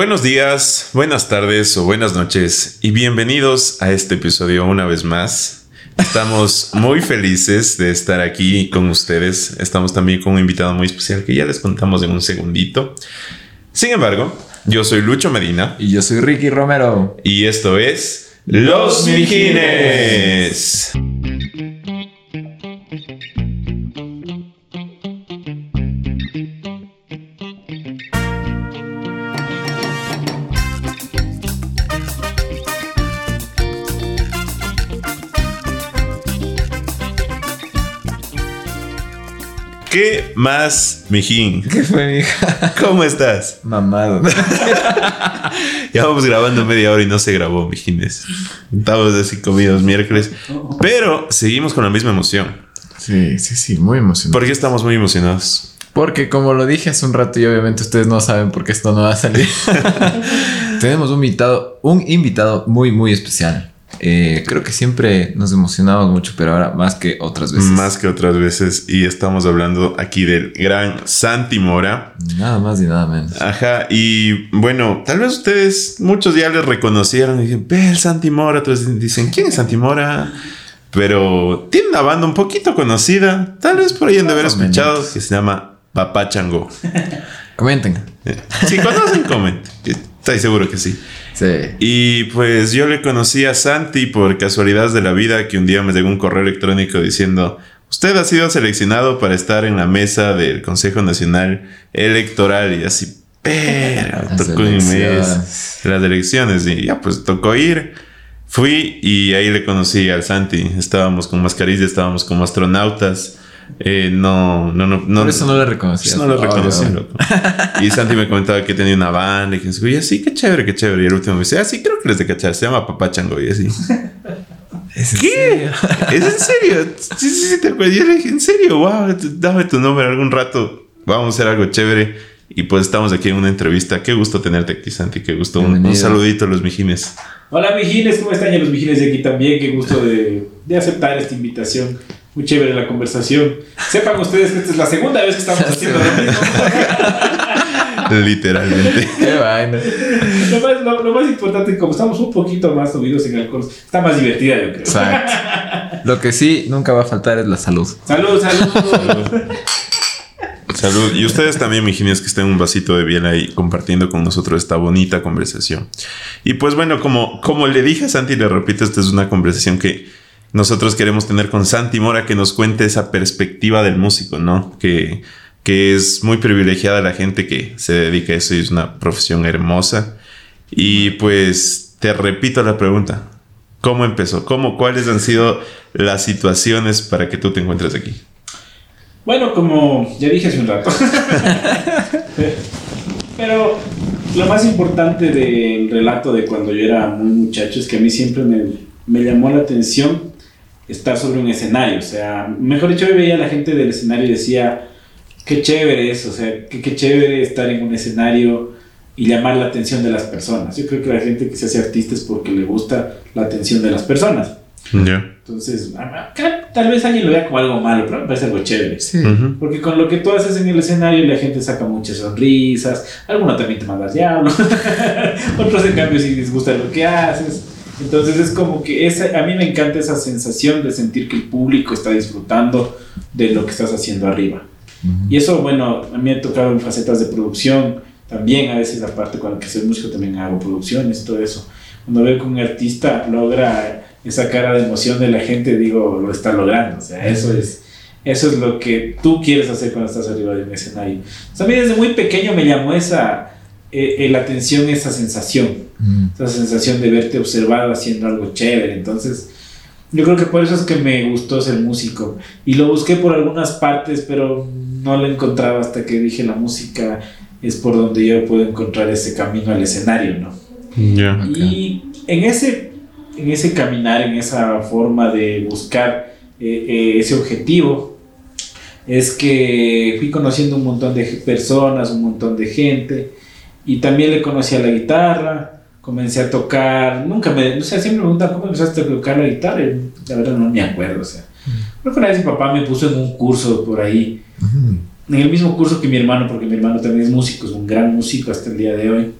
Buenos días, buenas tardes o buenas noches y bienvenidos a este episodio una vez más. Estamos muy felices de estar aquí con ustedes. Estamos también con un invitado muy especial que ya les contamos en un segundito. Sin embargo, yo soy Lucho Medina. Y yo soy Ricky Romero. Y esto es Los Mijines. ¿Qué más, mijín? ¿Qué fue, mija? ¿Cómo estás? Mamado. ya vamos grabando media hora y no se grabó, mijines. Estamos así comidos miércoles. Pero seguimos con la misma emoción. Sí, sí, sí, muy emocionado. ¿Por qué estamos muy emocionados? Porque como lo dije hace un rato y obviamente ustedes no saben por qué esto no va a salir. Tenemos un invitado, un invitado muy, muy especial. Eh, creo que siempre nos emocionamos mucho, pero ahora más que otras veces. Más que otras veces. Y estamos hablando aquí del gran Santi Mora. Nada más y nada menos. Ajá. Y bueno, tal vez ustedes, muchos ya les reconocieron y dicen, ve el Santi Mora. Otros dicen, ¿quién es Santi Mora? Pero tiene una banda un poquito conocida. Tal vez por ahí han de haber escuchado que se llama Papá Chango. Comenten. Si conocen, comenten. Estoy seguro que sí. Y pues yo le conocí a Santi por casualidades de la vida que un día me llegó un correo electrónico diciendo, usted ha sido seleccionado para estar en la mesa del Consejo Nacional Electoral y así, pero tocó un mes las elecciones y ya pues tocó ir. Fui y ahí le conocí al Santi. Estábamos con mascarillas, estábamos como astronautas. Eh, no, no, no, no. Por eso no le reconocí. no lo reconocí, Y Santi me comentaba que tenía una banda y que y así, qué chévere, qué chévere. Y el último me dice, ah, sí, creo que les de cachar, se llama Papá Chango y así. ¿Es ¿Qué? ¿Es en serio? Sí, sí, sí, te acuerdas. Yo le dije, en serio, wow, dame tu nombre algún rato. Vamos a hacer algo chévere. Y pues estamos aquí en una entrevista. Qué gusto tenerte aquí, Santi. Qué gusto. Un, saludito a los mijines. Hola, mijines. ¿Cómo están? Y los mijines de aquí también. Qué gusto de, de aceptar esta invitación. Muy chévere la conversación. Sepan ustedes que esta es la segunda vez que estamos haciendo lo mismo. Literalmente. Qué vaina. Lo más, lo, más, importante, como estamos un poquito más subidos en alcohol, está más divertida, yo creo. Exacto. Lo que sí nunca va a faltar es la salud. Salud, salud. salud. Y ustedes también, mi que estén un vasito de biela ahí compartiendo con nosotros esta bonita conversación. Y pues bueno, como, como le dije a Santi, le repito, esta es una conversación que nosotros queremos tener con Santi Mora que nos cuente esa perspectiva del músico, ¿no? Que, que es muy privilegiada la gente que se dedica a eso y es una profesión hermosa. Y pues te repito la pregunta. ¿Cómo empezó? ¿Cómo, ¿Cuáles han sido las situaciones para que tú te encuentres aquí? Bueno, como ya dije hace un rato. Pero lo más importante del relato de cuando yo era muy muchacho es que a mí siempre me, me llamó la atención estar sobre un escenario. O sea, mejor dicho, yo veía a la gente del escenario y decía, qué chévere es, o sea, qué, qué chévere estar en un escenario y llamar la atención de las personas. Yo creo que la gente que se hace artista es porque le gusta la atención de las personas. Entonces, tal vez alguien lo vea como algo malo, pero me parece algo chévere. Porque con lo que tú haces en el escenario, la gente saca muchas sonrisas, algunos también te mandas diablo, otros en cambio si les gusta lo que haces. Entonces es como que esa, a mí me encanta esa sensación de sentir que el público está disfrutando de lo que estás haciendo arriba. Y eso, bueno, a mí me ha tocado en facetas de producción, también a veces aparte cuando que soy músico también hago producciones, todo eso. Cuando veo que un artista logra esa cara de emoción de la gente, digo, lo está logrando. O sea, eso es, eso es lo que tú quieres hacer cuando estás arriba de un escenario. O a mí desde muy pequeño me llamó esa, eh, la atención, esa sensación Mm. Esa sensación de verte observado haciendo algo chévere. Entonces, yo creo que por eso es que me gustó ser músico. Y lo busqué por algunas partes, pero no lo encontraba hasta que dije la música es por donde yo puedo encontrar ese camino al escenario, ¿no? Y en ese, en ese caminar, en esa forma de buscar eh, eh, ese objetivo, es que fui conociendo un montón de personas, un montón de gente, y también le conocí a la guitarra, comencé a tocar, nunca me, o sea, siempre me preguntan cómo empezaste a tocar la guitarra, la verdad no me acuerdo, o sea, creo que una vez mi papá me puso en un curso por ahí, en el mismo curso que mi hermano, porque mi hermano también es músico, es un gran músico hasta el día de hoy,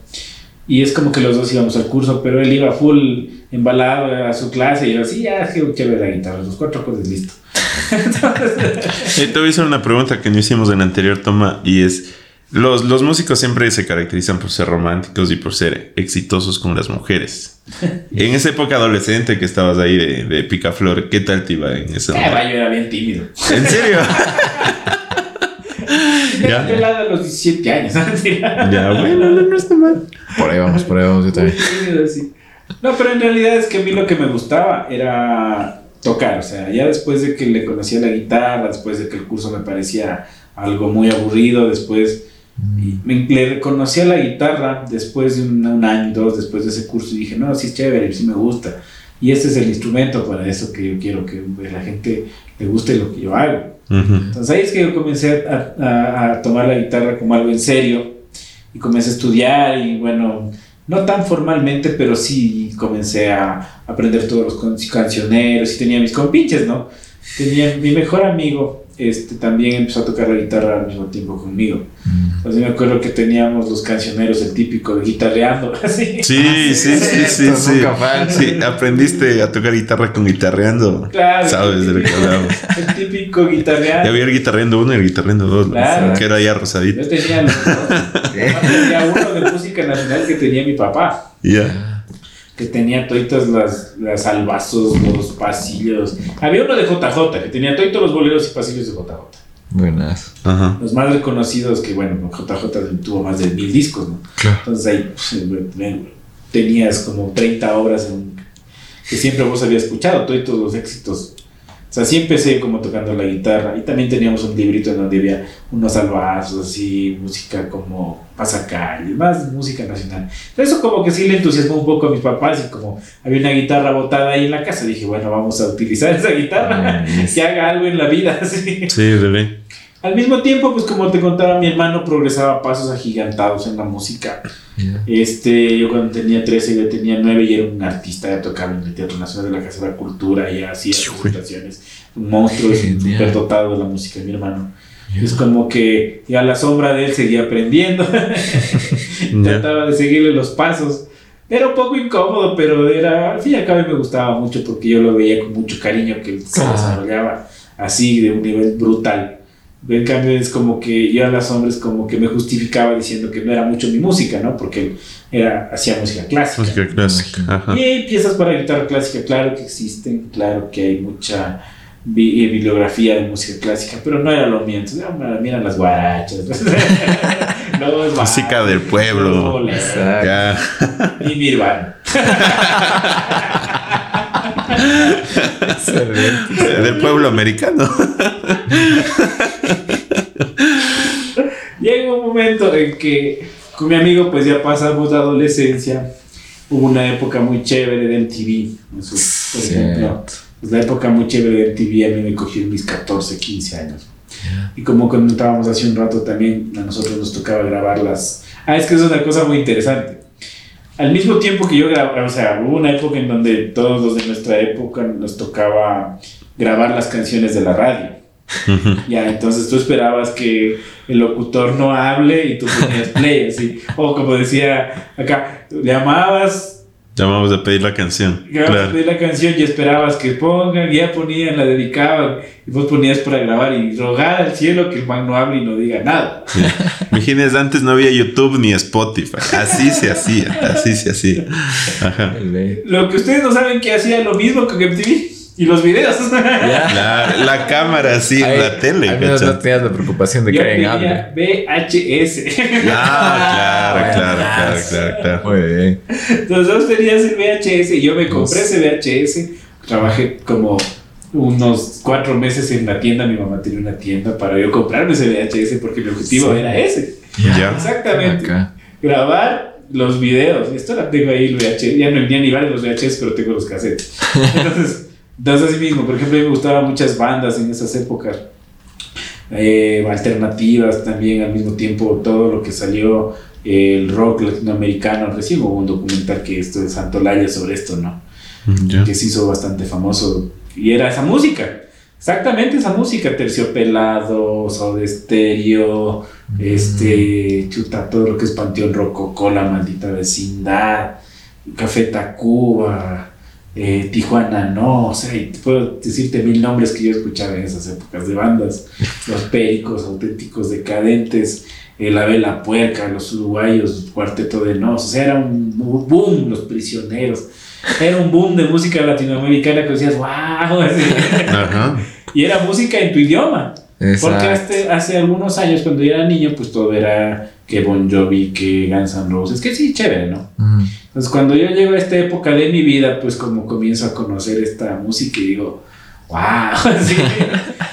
Y es como que los dos íbamos al curso, pero él iba full embalado a su clase y yo así, ya, qué chévere la guitarra, los cuatro acordes listo. Eh, te voy a hacer una pregunta que no hicimos en la anterior toma y es, los, los músicos siempre se caracterizan por ser románticos y por ser exitosos con las mujeres. En esa época adolescente que estabas ahí de, de picaflor, ¿qué tal te iba en ese Eh, momento? yo era bien tímido. ¿En serio? Ya. De lado a los 17 años, ya, bueno, no, no está mal. Por ahí vamos, por ahí vamos, yo también. No, pero en realidad es que a mí lo que me gustaba era tocar, o sea, ya después de que le conocía la guitarra, después de que el curso me parecía algo muy aburrido, después me, le conocía la guitarra después de un, un año, dos después de ese curso y dije, no, sí es chévere, sí me gusta. Y este es el instrumento para eso que yo quiero que pues, la gente le guste lo que yo hago. Ujú. Entonces ahí es que yo comencé a, a- a tomar la guitarra como algo en serio y comencé a estudiar y bueno, no tan formalmente, pero sí comencé a aprender todos los con- cancioneros y tenía mis compinches, ¿no? Tenía mi mejor amigo, este, también empezó a tocar la guitarra al mismo tiempo conmigo. Entonces me acuerdo que teníamos los cancioneros, el típico de guitarreando, así. Sí, sí, sí, sí, Esto sí. nunca. Sí, aprendiste a tocar guitarra con guitarreando. Claro, Sabes de lo que hablamos. El típico Ya guitarreando. había el guitarreando uno y el guitarreando dos. Claro. Que era ya rosadito. Yo tenía los dos. Además, tenía uno de música nacional que tenía mi papá. Ya. Que tenía todas las, las albazos, los pasillos. Había uno de JJ que tenía todos los boleros y pasillos de JJ. Buenas. Ajá. Los más reconocidos que, bueno, JJ tuvo más de mil discos, ¿no? Claro. Entonces ahí pues, ven, tenías como 30 obras en- que siempre vos habías escuchado, todos los éxitos. O sea, así empecé como tocando la guitarra y también teníamos un librito en donde había unos albazos, así, música como pasacalle, más música nacional. Eso como que sí le entusiasmó un poco a mis papás y como había una guitarra botada ahí en la casa, dije, bueno, vamos a utilizar esa guitarra, que haga algo en la vida. Sí, bebé. Al mismo tiempo, pues como te contaba, mi hermano progresaba a pasos agigantados en la música. Ya. Este, yo cuando tenía 13, ya tenía 9 y era un artista, tocaba en el Teatro Nacional de la Casa de la Cultura, ya hacía presentaciones. Un monstruo, Genial. superdotado de la música, mi hermano. Es como que a la sombra de él seguía aprendiendo. Ya. Trataba de seguirle los pasos. Era un poco incómodo, pero era, al fin y al cabo me gustaba mucho porque yo lo veía con mucho cariño que él se desarrollaba así de un nivel brutal. En cambio es como que yo a las hombres como que me justificaba diciendo que no era mucho mi música, ¿no? Porque él era, hacía música clásica. Música clásica. Ajá. Y hay piezas para guitarra clásica, claro que existen, claro que hay mucha bi- eh, bibliografía de música clásica, pero no era lo mío. Entonces, ah, mira las guarachas. los Música del pueblo. Y mi hermano. Excelente. Del pueblo americano. Llega un momento en que con mi amigo pues ya pasamos la adolescencia. Hubo una época muy chévere de MTV. Eso, por ejemplo, pues, la época muy chévere de MTV a mí me cogió en mis 14, 15 años. Y como comentábamos hace un rato también, a nosotros nos tocaba grabar las... Ah, es que es una cosa muy interesante. Al mismo tiempo que yo grababa, o sea, hubo una época en donde todos los de nuestra época nos tocaba grabar las canciones de la radio. Ya, entonces tú esperabas que el locutor no hable y tú ponías play, así. O como decía acá, llamabas, Llamamos a pedir la canción. grababas Claro. de la canción y esperabas que pongan, ya ponían, la dedicaban, y vos ponías para grabar y rogar al cielo que el man no hable y no diga nada. Sí. Imagínense, antes no había YouTube ni Spotify. Así se hacía. Así se hacía. Ajá. Lo que ustedes no saben que hacía lo mismo con MTV y los videos. La, la cámara Ahí, la tele. Al menos ¿cachai? no tenías la preocupación de Yo que VHS. Ah, claro, claro, claro, claro, claro. Muy bien. Entonces vos tenías el VHS y yo me compré ese VHS. Trabajé como unos cuatro meses en la tienda. Mi mamá tenía una tienda para yo comprarme ese VHS porque mi objetivo Sí. era ese. Ya. Exactamente. Acá. Grabar los videos. Y esto la tengo ahí el VHS. Ya no ya ni vale los VHS, pero tengo los cassettes. Entonces, entonces así mismo. Por ejemplo, a mí me gustaban muchas bandas en esas épocas. Eh, alternativas también al mismo tiempo. Todo lo que salió. eh, el rock latinoamericano. Recién hubo un documental que esto de Santolaya sobre esto, ¿no? Ya. que se hizo bastante famoso y era esa música. Exactamente esa música, terciopelado, de estéreo, este, chuta, todo lo que es Panteón Rococó, la maldita vecindad, Café Tacuba, eh, Tijuana no, o sea, puedo decirte mil nombres que yo escuchaba en esas épocas de bandas, los Péricos, auténticos decadentes, eh, La Vela Puerca, los uruguayos, Cuarteto de Nos, o sea, era un boom, los prisioneros era un boom de música latinoamericana que decías, wow. Y era música en tu idioma. Porque hace, hace algunos años, cuando yo era niño, pues todo era que Bon Jovi, que Guns N' Roses, que sí, chévere, ¿no? Entonces, cuando yo llego a esta época de mi vida, pues como comienzo a conocer esta música y digo, wow, sí,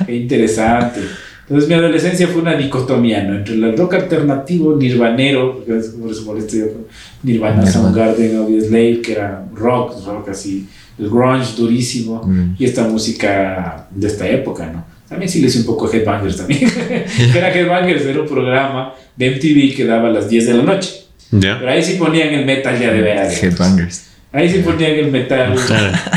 qué interesante. Entonces mi adolescencia fue una dicotomía, ¿no? Entre el rock alternativo, nirvanero, por eso molesto yo, Nirvana, Soundgarden, Slave, que era rock, rock así, el grunge durísimo, mm. y esta música de esta época, ¿no? También sí le hice un poco Headbangers también, que era Headbangers, era un programa de MTV que daba a las 10 de la noche. Pero ahí sí ponían el metal ya de veras. Headbangers. Ahí sí ponían el metal,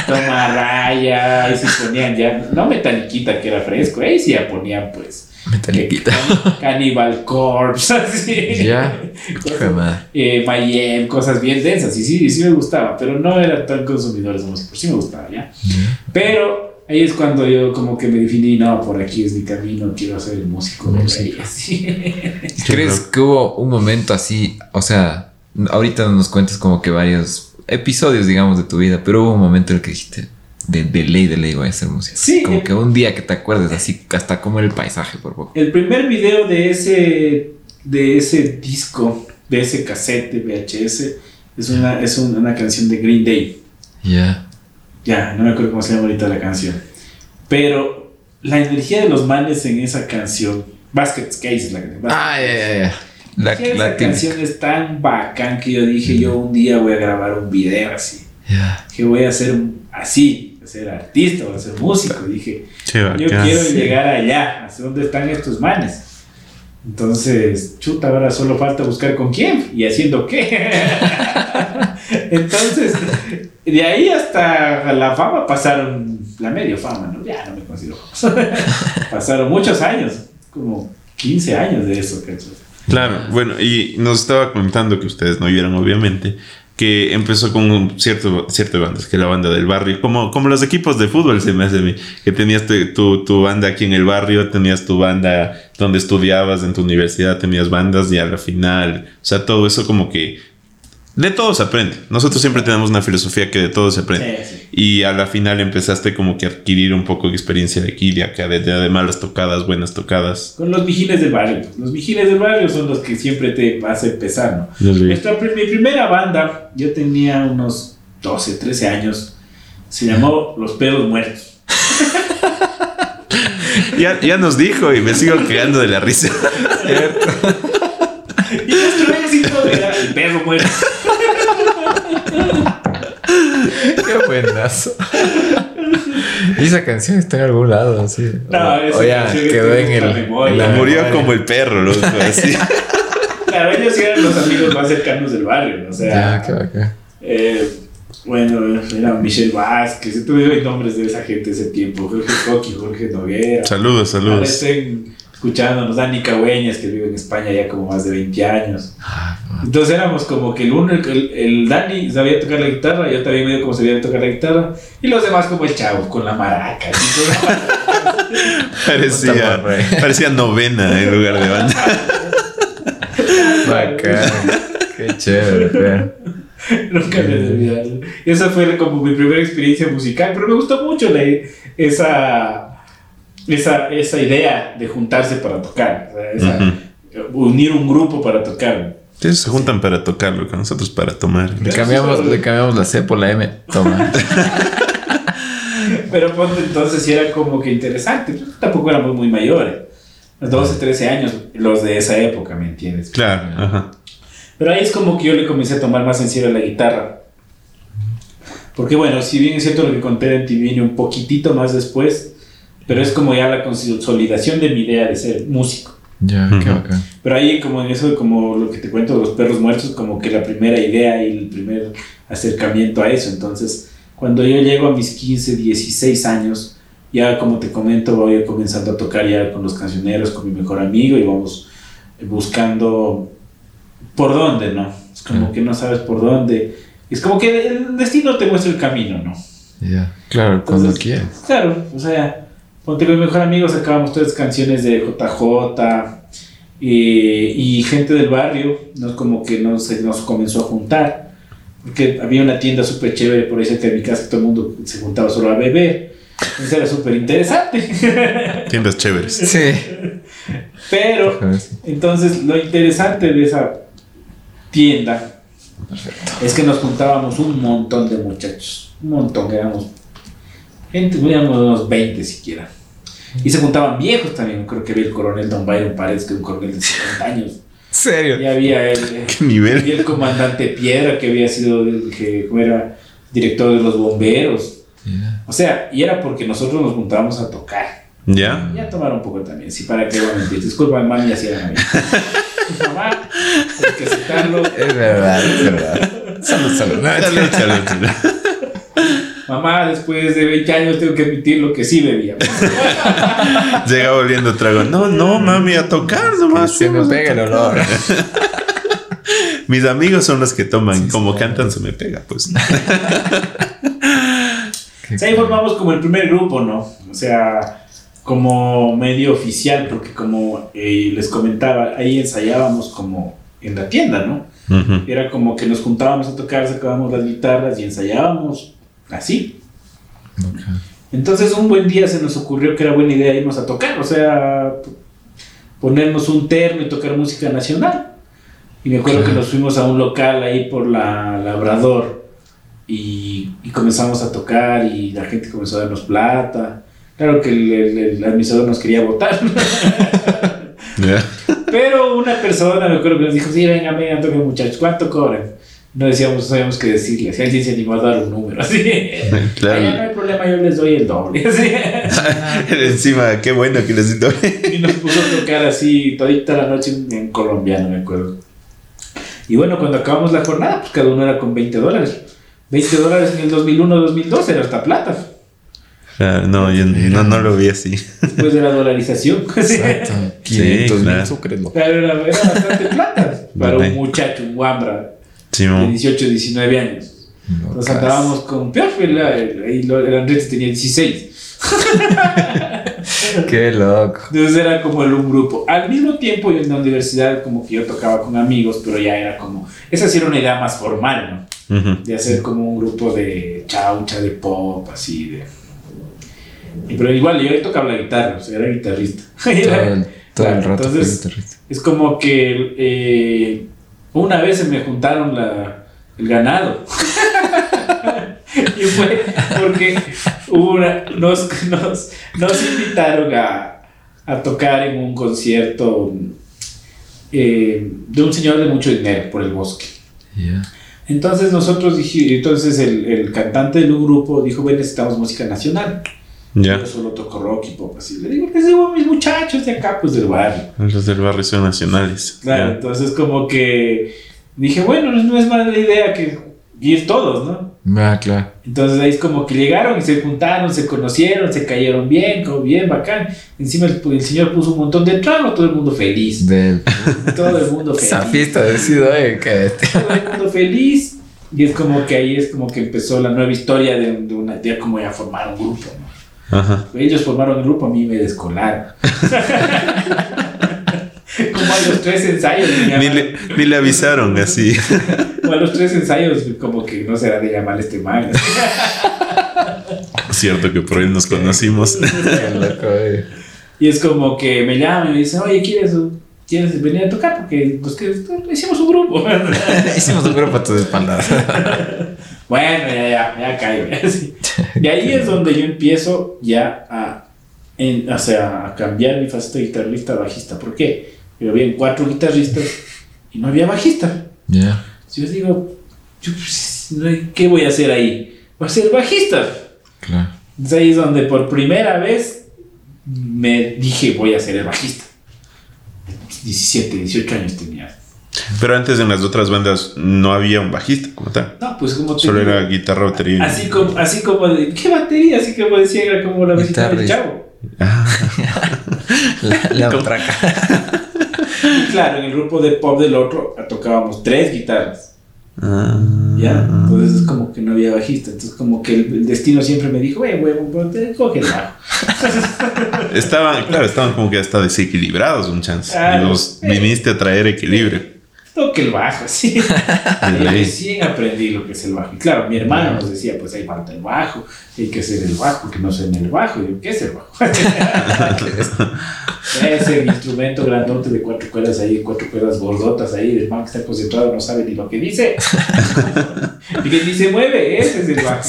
toma raya, ahí sí ponían ya, no metaliquita que era fresco, ahí sí ya ponían pues. Metaliquita. Cannibal Corpse, así. Ya. eh, Mayhem, cosas bien densas, y sí, sí me gustaba, pero no era tan consumidores de música, sí me gustaba, ¿ya? Pero ahí es cuando yo como que me definí, no, por aquí es mi camino, quiero ser el músico de rey, así. ¿Crees que hubo un momento así, o sea, ahorita nos cuentas como que varios episodios, digamos, de tu vida, pero hubo un momento en el que dijiste, de, de ley, de ley voy a hacer música. Sí. Como que un día que te acuerdes así, hasta como el paisaje por poco. El primer video de ese, de ese disco, de ese cassette de VHS, es una, es una canción de Green Day. Ya. Ya, no me acuerdo cómo se llama ahorita la canción. Pero la energía de los manes en esa canción, Basket Case la canción. Ah, ya, ya, ya. La, esa canción es tan bacán que yo dije, yo un día voy a grabar un video así. Que voy a ser así, a ser artista, voy a ser músico. dije, yo quiero llegar allá, hacia dónde están estos manes. Entonces, chuta, ahora solo falta buscar con quién y haciendo qué. Entonces, de ahí hasta la fama pasaron, la media fama, ¿no? Ya no me considero. pasaron muchos años, como 15 años de eso, ¿cachai? Claro, bueno, y nos estaba comentando que ustedes no vieron, obviamente, que empezó con cierto, cierto bandas, que la banda del barrio, como, como los equipos de fútbol se me hace a mí, que tenías tu, tu, banda aquí en el barrio, tenías tu banda donde estudiabas en tu universidad, tenías bandas y a la final, o sea, todo eso como que de todo se aprende. Nosotros siempre tenemos una filosofía que de todo se aprende. Y a la final empezaste como que a adquirir un poco de experiencia de aquí, de acá, de, de malas tocadas, buenas tocadas. Con los vigiles del barrio. Los vigiles del barrio son los que siempre te vas a empezar, ¿no? mi primera banda, yo tenía unos 12, 13 años, se llamó Los Pedos Muertos. ya, ya nos dijo y me sigo quedando de la risa. y nuestro éxito era El Perro Muerto. Qué buenazo. Y esa canción está en algún lado, así. No, esa quedó en el. murió como el perro, loco, así. claro, ellos eran los amigos más cercanos del barrio, ¿no? O sea. Ya, qué bacán. Eh, bueno, era Michelle Vázquez, tuve nombres de esa gente ese tiempo, Jorge Coqui, Jorge Noguera. Saludos, saludos escuchándonos, Dani Cagüeñas, que vive en España ya como más de 20 años. Ah, Entonces éramos como que el uno, el, el, Dani sabía tocar la guitarra, yo también medio como sabía tocar la guitarra, y los demás como el chavo, con la maraca. parecía, parecía novena en lugar de banda. Bacán. Qué chévere, Nunca me olvidar. Esa fue como mi primera experiencia musical, pero me gustó mucho la, esa esa, esa idea de juntarse para tocar, unir un grupo para tocar. Ellos se juntan para tocarlo, con nosotros para tomar. Le cambiamos, le cambiamos la C por la M, toma. Pero ponte entonces si era como que interesante, pues, tampoco éramos muy mayores. 12, 13 años, los de esa época, ¿me entiendes? Claro, Pero ahí es como que yo le comencé a tomar más en serio la guitarra. Porque bueno, si bien es cierto lo que conté ti viene un poquitito más después, pero es como ya la consolidación de mi idea de ser músico. Ya, qué bacán. Pero ahí como en eso, como lo que te cuento de los perros muertos, como que la primera idea y el primer acercamiento a eso. Entonces, cuando yo llego a mis 15, 16 años, Ya como te comento, voy comenzando a tocar ya con los cancioneros, con mi mejor amigo y vamos buscando por dónde, ¿no? Es como Ah. que no sabes por dónde. Es como que el destino te muestra el camino, ¿no? Ya. Claro, cuando Entonces, quieras. Claro, o sea, ponte con mi mejor amigo sacábamos todas canciones de JJ eh, y gente del barrio, ¿no? Como que nos, se nos comenzó a juntar, porque había una tienda súper chévere por ahí cerca de mi casa que todo el mundo se juntaba solo a beber. Entonces era súper interesante. Tiendas chéveres. Sí. Pero, entonces, lo interesante de esa tienda es que nos juntábamos un montón de muchachos. Un montón, éramos gente, éramos unos 20 siquiera. Y se juntaban viejos también. Creo que había el coronel Don Byron Paredes, que es un coronel de 70 años. ¿Serio? Y había el, ¿Qué nivel? y el comandante Piedra, que había sido, que era director de los bomberos. Ya. O sea, y era porque nosotros nos juntábamos a tocar. ¿Ya? Y a tomar un poco también, sí, para que voy a mentir. Disculpa, mami, así era. Mamá, hay que aceptarlo. Es verdad, es verdad. Salud, salud. Salud, salud, salud. Mamá, después de 20 años tengo que admitir lo que sí bebía. Llega oliendo trago. No, no, mami, a tocar nomás. se me pega el olor. Mis amigos son los que toman. Sí, Como sí. cantan, se me pega, pues. Sea, ahí formamos como el primer grupo, ¿no? O sea, como medio oficial, porque como eh, les comentaba, ahí ensayábamos como en la tienda, ¿no? Era como que nos juntábamos a tocar, sacábamos las guitarras y ensayábamos así. Entonces un buen día se nos ocurrió que era buena idea irnos a tocar, o sea, ponernos un terno y tocar música nacional. Y me acuerdo que nos fuimos a un local ahí por la Labrador y, y comenzamos a tocar y la gente comenzó a darnos plata. Claro que el, el- el administrador nos quería votar, pero una persona me acuerdo que nos dijo, sí, venga, venga, toquen muchachos, ¿cuánto cobran? No decíamos, no sabíamos qué decirle, si alguien se animó a dar un número, así. Claro. "Ay, no hay problema, yo les doy el doble. así. Encima, qué bueno que les doy. Y nos puso a tocar así todita la noche en, en colombiano, me acuerdo. Y bueno, cuando acabamos la jornada, pues cada uno era con 20 dólares. 20 dólares en el 2001-2002 era hasta plata. Claro, no, yo no, no lo vi así. Después de la dolarización. Exacto. 500 mil claro. sucres, ¿no? Claro, era, era bastante plata para un muchacho, un guambra Sí, de mo. 18, 19 años. Entonces andábamos con peor, el, el, el Andrés tenía 16. Qué loco. Entonces era como el un grupo. Al mismo tiempo, yo en la universidad, como que yo tocaba con amigos, pero ya era como. Esa sí era una idea más formal, ¿no? Ujú. De hacer como un grupo de chaucha, de pop, así, de. pero igual, yo tocaba la guitarra, o sea, era guitarrista. Todo el, todo el Claro, rato fue entonces- guitarrista. es como que eh, una vez se me juntaron la, el ganado. y fue porque una- nos, nos, nos invitaron a, a tocar en un concierto eh, de un señor de mucho dinero por el bosque. Entonces nosotros dijimos, entonces el, el cantante del grupo dijo, bueno, necesitamos música nacional. Ya. Yo solo toco rock y pop, así. Le digo, les digo a mis muchachos de acá, pues del barrio. Los del barrio son nacionales. Claro, Ya. entonces como que dije, bueno, no es mala idea que ir todos, ¿no? Ah, claro. Entonces ahí es como que llegaron y se juntaron, se conocieron, se cayeron bien, como bien, bacán. Encima el, el señor puso un montón de trago, todo el mundo feliz. Del Todo el mundo feliz. esa fiesta decido, eh, que Todo el mundo feliz. Y es como que ahí es como que empezó la nueva historia de, de una, de como ya formar un grupo, ¿no? Ajá. Ellos formaron el grupo, a mí me descolaron. como a los tres ensayos. Ni le, ni le avisaron así. Como a los tres ensayos, como que no será de llamar este man. Cierto que por él nos conocimos. Eh. Y es como que me llaman y me dicen, oye, ¿quieres, ¿quieres venir a tocar? Porque pues, que, hicimos un grupo. Hicimos un grupo a tus espaldas. bueno, ya, ya, ya caigo. sí. Y ahí es donde yo empiezo ya a, en- o sea, a cambiar mi faceta de guitarrista a bajista. ¿Por qué? Porque había cuatro guitarristas y no había bajista. Ya. Si yo digo, yo, pues, ¿qué voy a hacer ahí? Voy a ser bajista. Claro. Entonces ahí es donde por primera vez me dije voy a ser el bajista. 17, 18 años tenía. Pero antes en las otras bandas no había un bajista como tal. No, pues como te Solo digo, era guitarra, batería. Así como, así como de, ¿qué batería? Así como decía, era como la visita del chavo. Ah, La, la claro, en el grupo de pop del otro tocábamos tres guitarras. Ah. ¿Ya? Entonces es como que no había bajista. Entonces como que el, el destino siempre me dijo, güey, huevo, ponte, coge el bajo. Estaban, claro, estaban como que hasta desequilibrados un chance. Y vos viniste a traer equilibrio. Toque el bajo, sí. Recién aprendí lo que es el bajo. Y claro, mi hermano nos decía, pues ahí falta el bajo, hay que hacer el bajo, que no suene el bajo. Y yo, ¿qué es el bajo? es el instrumento grandote de cuatro cuerdas ahí, cuatro cuerdas gordotas ahí, el man que está concentrado no sabe ni lo que dice. y que ni se mueve, ese es el bajo.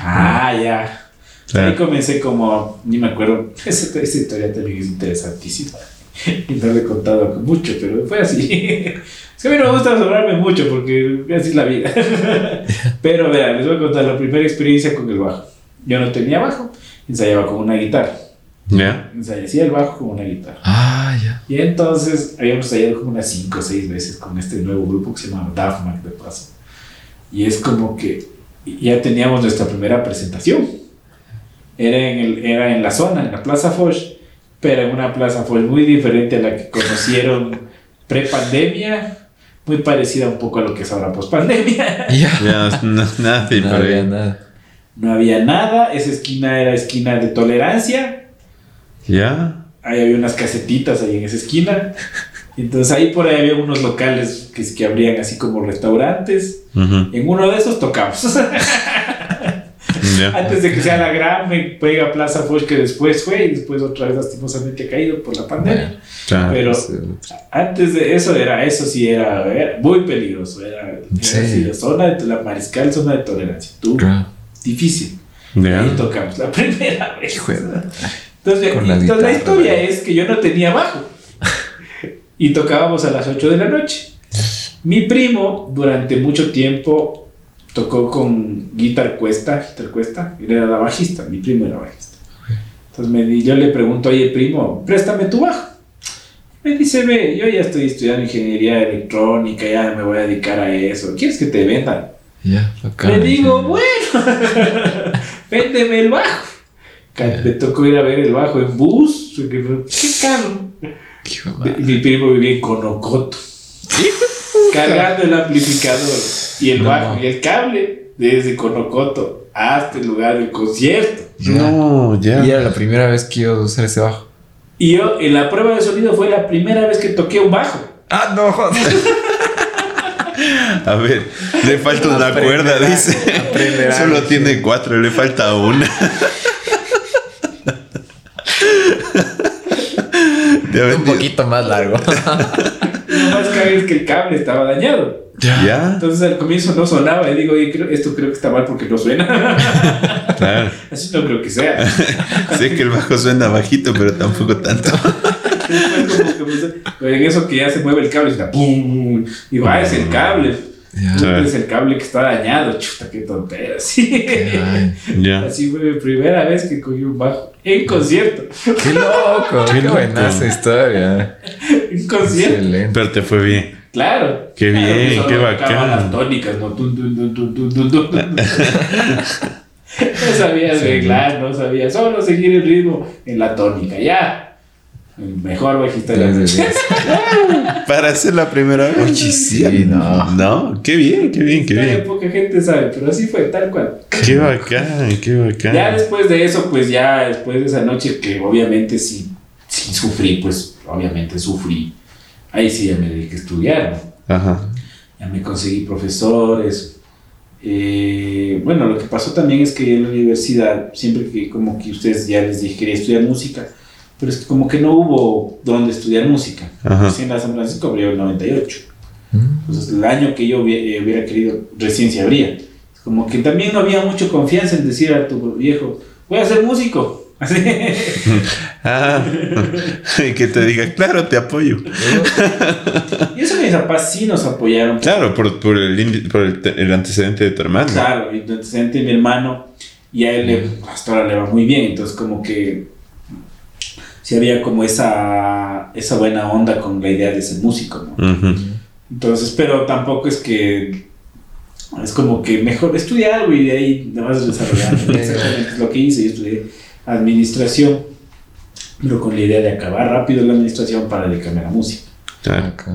ah, ya. Ahí comencé como, ni me acuerdo, esa, esa historia también es interesantísima. Y no le he contado mucho, pero fue así. Es que a mí no me gusta sobrarme mucho porque así es la vida. Pero vean, les voy a contar la primera experiencia con el bajo. Yo no tenía bajo, ensayaba con una guitarra. ¿Ya? Ensayaba hacía el bajo con una guitarra. Ah, ya. Y entonces habíamos ensayado como unas 5 o 6 veces con este nuevo grupo que se llama Daft de paso. Y es como que ya teníamos nuestra primera presentación. Era en, el, era en la zona, en la Plaza Foch, pero en una Plaza Foch muy diferente a la que conocieron pre-pandemia, muy parecida un poco a lo que es ahora post-pandemia. Ya. Ya, no, No había nada. No había nada, esa esquina era esquina de tolerancia, Ya. ahí había unas casetitas ahí en esa esquina. Entonces ahí por ahí había unos locales que, que abrían así como restaurantes. Ujú. En uno de esos tocamos. Ya. Antes de que sea la gran me pega Plaza Foch que después fue y después otra vez lastimosamente ha caído por la pandemia. Claro. Pero Sí. antes de eso era, eso sí era, era muy peligroso. Era, era Sí. así, la zona de la mariscal, zona de tolerancia. Tú, Claro. difícil. Ya. Ahí tocamos la primera vez. Entonces, la entonces la historia es que yo no tenía bajo. y tocábamos a las 8 de la noche. Mi primo, durante mucho tiempo, tocó con Guitar Cuesta. Guitar Cuesta, él era la bajista. Mi primo era bajista. Entonces me, yo le pregunto, oye, primo, préstame tu bajo. Me dice, ve, yo ya estoy estudiando ingeniería electrónica, ya me voy a dedicar a eso. ¿Quieres que te vendan? Ya, bacán. Le digo, bueno, véndeme el bajo. Me tocó ir a ver el bajo en bus. Qué caro. Mi primo vivía en Conocoto. Cargando el amplificador y el No. bajo y el cable desde Conocoto hasta el lugar del concierto. No, ya. Y era la primera vez que iba a usar ese bajo. Y yo en la prueba de sonido fue la primera vez que toqué un bajo. Ah, no, joder. A ver, le falta una Aprenderá, cuerda, dice. aprenderá, Solo dice. tiene cuatro, le falta una. Un poquito más largo. Lo más es que el cable estaba dañado. Ya, Entonces al comienzo no sonaba y digo, oye, creo- esto creo que está mal porque no suena. claro. Así no creo que sea. Sé que el bajo suena bajito, pero tampoco tanto. Pero en eso que ya se mueve el cable, está pum, digo, ah, es el cable. Ya. Es el cable que está dañado, chuta, qué tontera, sí. Ya. Así fue mi primera vez que cogí un bajo en concierto. Qué loco, Qué buena esa historia. En concierto. Excelente. Pero te fue bien. Claro. Qué Claro, bien, que solo qué bacán. las tónicas, ¿no? Tun, tun, tun, tun, tun, tun, tun. No sabía arreglar, no sabía. Solo seguir el ritmo en la tónica, ya. Mejor bajista de la diez. Para hacer la primera vez. Oye, sí, no. No, qué bien, qué bien, qué bien. Poca gente sabe, pero así fue, tal cual. Qué bacán, qué bacán. Ya después de eso, pues ya después de esa noche que obviamente sí, sí sufrí, pues obviamente sufrí. Ahí sí ya me dediqué a estudiar. Ajá. Ya me conseguí profesores. Eh, bueno, lo que pasó también es que en la universidad, siempre que como que ustedes ya les dije quería estudiar música, pero es que como que no hubo donde estudiar música. Recién la San Francisco abrió el 98. Mm. Entonces, el año que yo hubiera, eh, hubiera querido, recién se abría. Como que también no había mucha confianza en decir a tu viejo, voy a ser músico. Así. Ah, y que te diga, claro, te apoyo. Y eso mis papás sí nos apoyaron. Claro, por, por, el, por el, te- el antecedente de tu hermano. Claro, y el antecedente de mi hermano, y a él le- hasta ahora le va muy bien. Entonces, como que sí había como esa, esa buena onda con la idea de ser músico. Entonces, pero tampoco es que es como que mejor estudia algo y de ahí nada más desarrollar. Exactamente es lo que hice, yo estudié administración, pero con la idea de acabar rápido la administración para dedicarme a la música.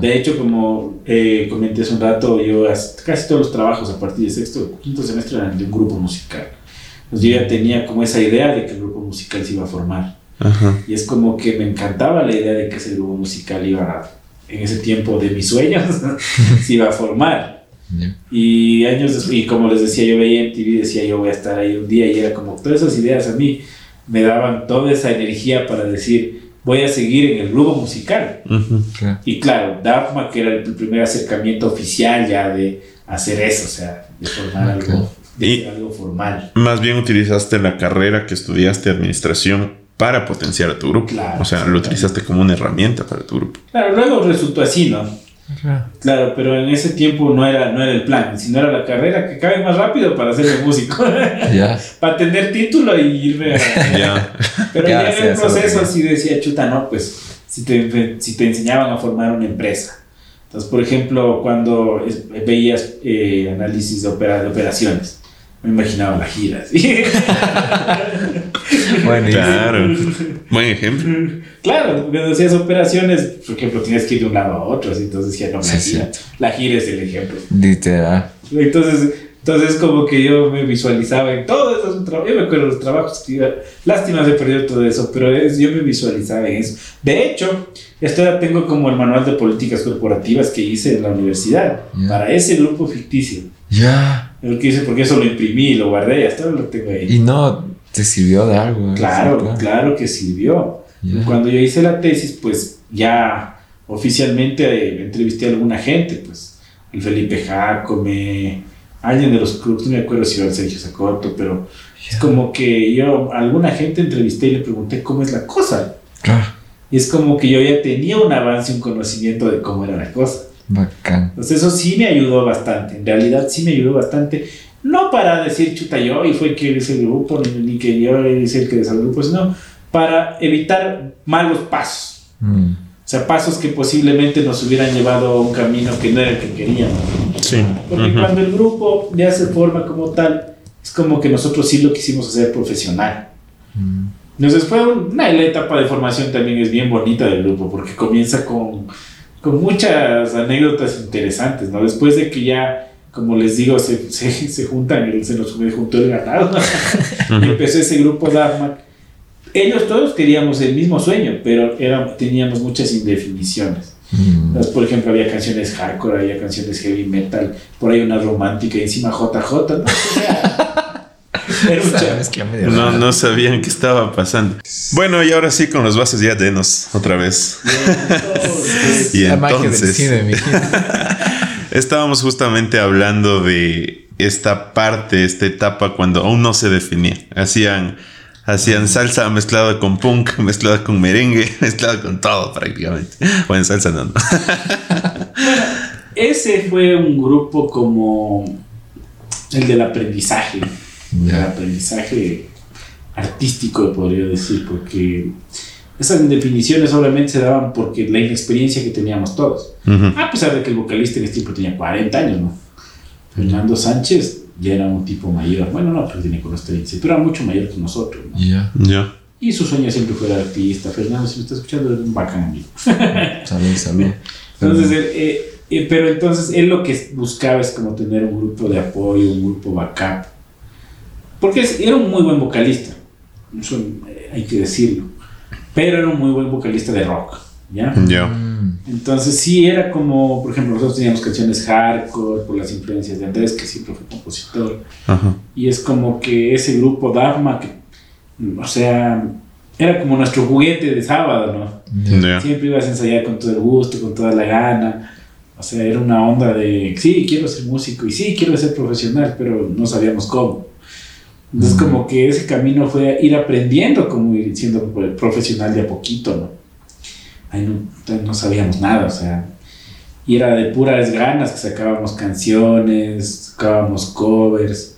De hecho, como eh, comenté hace un rato, yo casi todos los trabajos a partir de sexto, quinto semestre eran de un grupo musical. Entonces yo ya tenía como esa idea de que el grupo musical se iba a formar. Ajá. Y es como que me encantaba la idea de que ese grupo musical iba, a- en ese tiempo de mis sueños, se iba a formar. Ya. Y años después, y como les decía, yo veía en TV, decía yo voy a estar ahí un día y era como todas esas ideas a mí me daban toda esa energía para decir voy a seguir en el grupo musical. Claro. Y claro, DAFMA, que era el primer acercamiento oficial ya de hacer eso, o sea, de formar Ok. algo, de Y- hacer algo formal. Más bien utilizaste la carrera que estudiaste administración para potenciar a tu grupo. Claro, o sea, lo utilizaste como una herramienta para tu grupo. Claro, luego resultó así, ¿no? Claro. Claro, pero en ese tiempo no era, no era el plan, sino era la carrera que cabe más rápido para ser músico. Para tener título y irme a... Pero Ya, ya sí, en el proceso así decía, chuta, no, pues si te, si te enseñaban a formar una empresa. Entonces, por ejemplo, cuando veías eh, análisis de, opera- de operaciones, me imaginaba las giras. Bueno, y- Claro. Buen ejemplo. claro, cuando hacías operaciones, por ejemplo, tienes que ir de un lado a otro, así, entonces decía, no, la Sí, gira. La gira es el ejemplo. Literal. Entonces, entonces como que yo me visualizaba en todo eso. Yo me acuerdo de los trabajos que iba. Lástima se perdido todo eso, pero es- yo me visualizaba en eso. De hecho, esto ya tengo como el manual de políticas corporativas que hice en la universidad Ya. para ese grupo ficticio. Ya. El que hice porque eso lo imprimí y lo guardé, hasta ahora lo tengo ahí. Y no te sirvió de algo. claro, Sí, claro que sirvió. Ya. Cuando yo hice la tesis, pues ya oficialmente eh, entrevisté a alguna gente, pues el Felipe Jacome, alguien de los clubes, no me acuerdo si era el Sergio Sacoto, pero es Ya. como que yo a alguna gente entrevisté y le pregunté cómo es la cosa. Claro. Y es como que yo ya tenía un avance, un conocimiento de cómo era la cosa. Bacán. Entonces eso sí me ayudó bastante, en realidad sí me ayudó bastante. No para decir chuta yo y fue que hice el grupo, ni, ni que yo hice el que desarrolló el grupo, sino para evitar malos pasos. Mm. O sea, pasos que posiblemente nos hubieran llevado a un camino que no era el que queríamos. Sí. Porque Ujú. cuando el grupo ya se forma como tal, es como que nosotros sí lo quisimos hacer profesional. Mm. Entonces fue una etapa de formación también es bien bonita del grupo porque comienza con, con muchas anécdotas interesantes, ¿no? Después de que ya, como les digo, se, se, se juntan, el- se nos juntó el ganado, y empezó ese grupo Dharma. Ellos todos queríamos el mismo sueño, pero era, teníamos muchas indefiniciones. Mm. Entonces, por ejemplo, había canciones hardcore, había canciones heavy metal, por ahí una romántica y encima JJ, ¿no? O sea, era un Esa cha- mezcla medio No, rara. no sabían qué estaba pasando. Bueno, y ahora sí, con los vasos ya llenos otra vez. Y La magia del entonces, cine, mi gente. estábamos justamente hablando de esta parte, esta etapa cuando aún no se definía. Hacían, hacían salsa mezclada con punk, mezclada con merengue, mezclada con todo prácticamente. Bueno, salsa no. no. Ese fue un grupo como el del aprendizaje, el Ya. aprendizaje artístico, podría decir, porque esas definiciones obviamente se daban porque la inexperiencia que teníamos todos. Ujú. A pesar de que el vocalista en ese tiempo tenía 40 años, ¿no? Fernando Sánchez ya era un tipo mayor, bueno, no, pero tiene con los 30, pero era mucho mayor que nosotros, ¿no? Ya. Ya. Y su sueño siempre fue ser artista. Fernando, si me está escuchando, es un bacán amigo. Salud, salud. Entonces, él, eh, eh, pero entonces él lo que buscaba es como tener un grupo de apoyo, un grupo backup. Porque era un muy buen vocalista, eso eh, hay que decirlo. Pero era un muy buen vocalista de rock, ¿ya? Ya. Mm. Entonces sí era como, por ejemplo, nosotros teníamos canciones hardcore por las influencias de Andrés, que siempre fue compositor. Ajá. Y es como que ese grupo Dharma, que, o sea, era como nuestro juguete de sábado, ¿no? Ya. Siempre ibas a ensayar con todo el gusto, con toda la gana. O sea, era una onda de, sí, quiero ser músico y sí, quiero ser profesional, pero no sabíamos cómo. Entonces, como que ese camino fue ir aprendiendo, como ir siendo profesional de a poquito, ¿no? Ahí no, no sabíamos nada, o sea, y era de puras ganas que sacábamos canciones, tocábamos covers,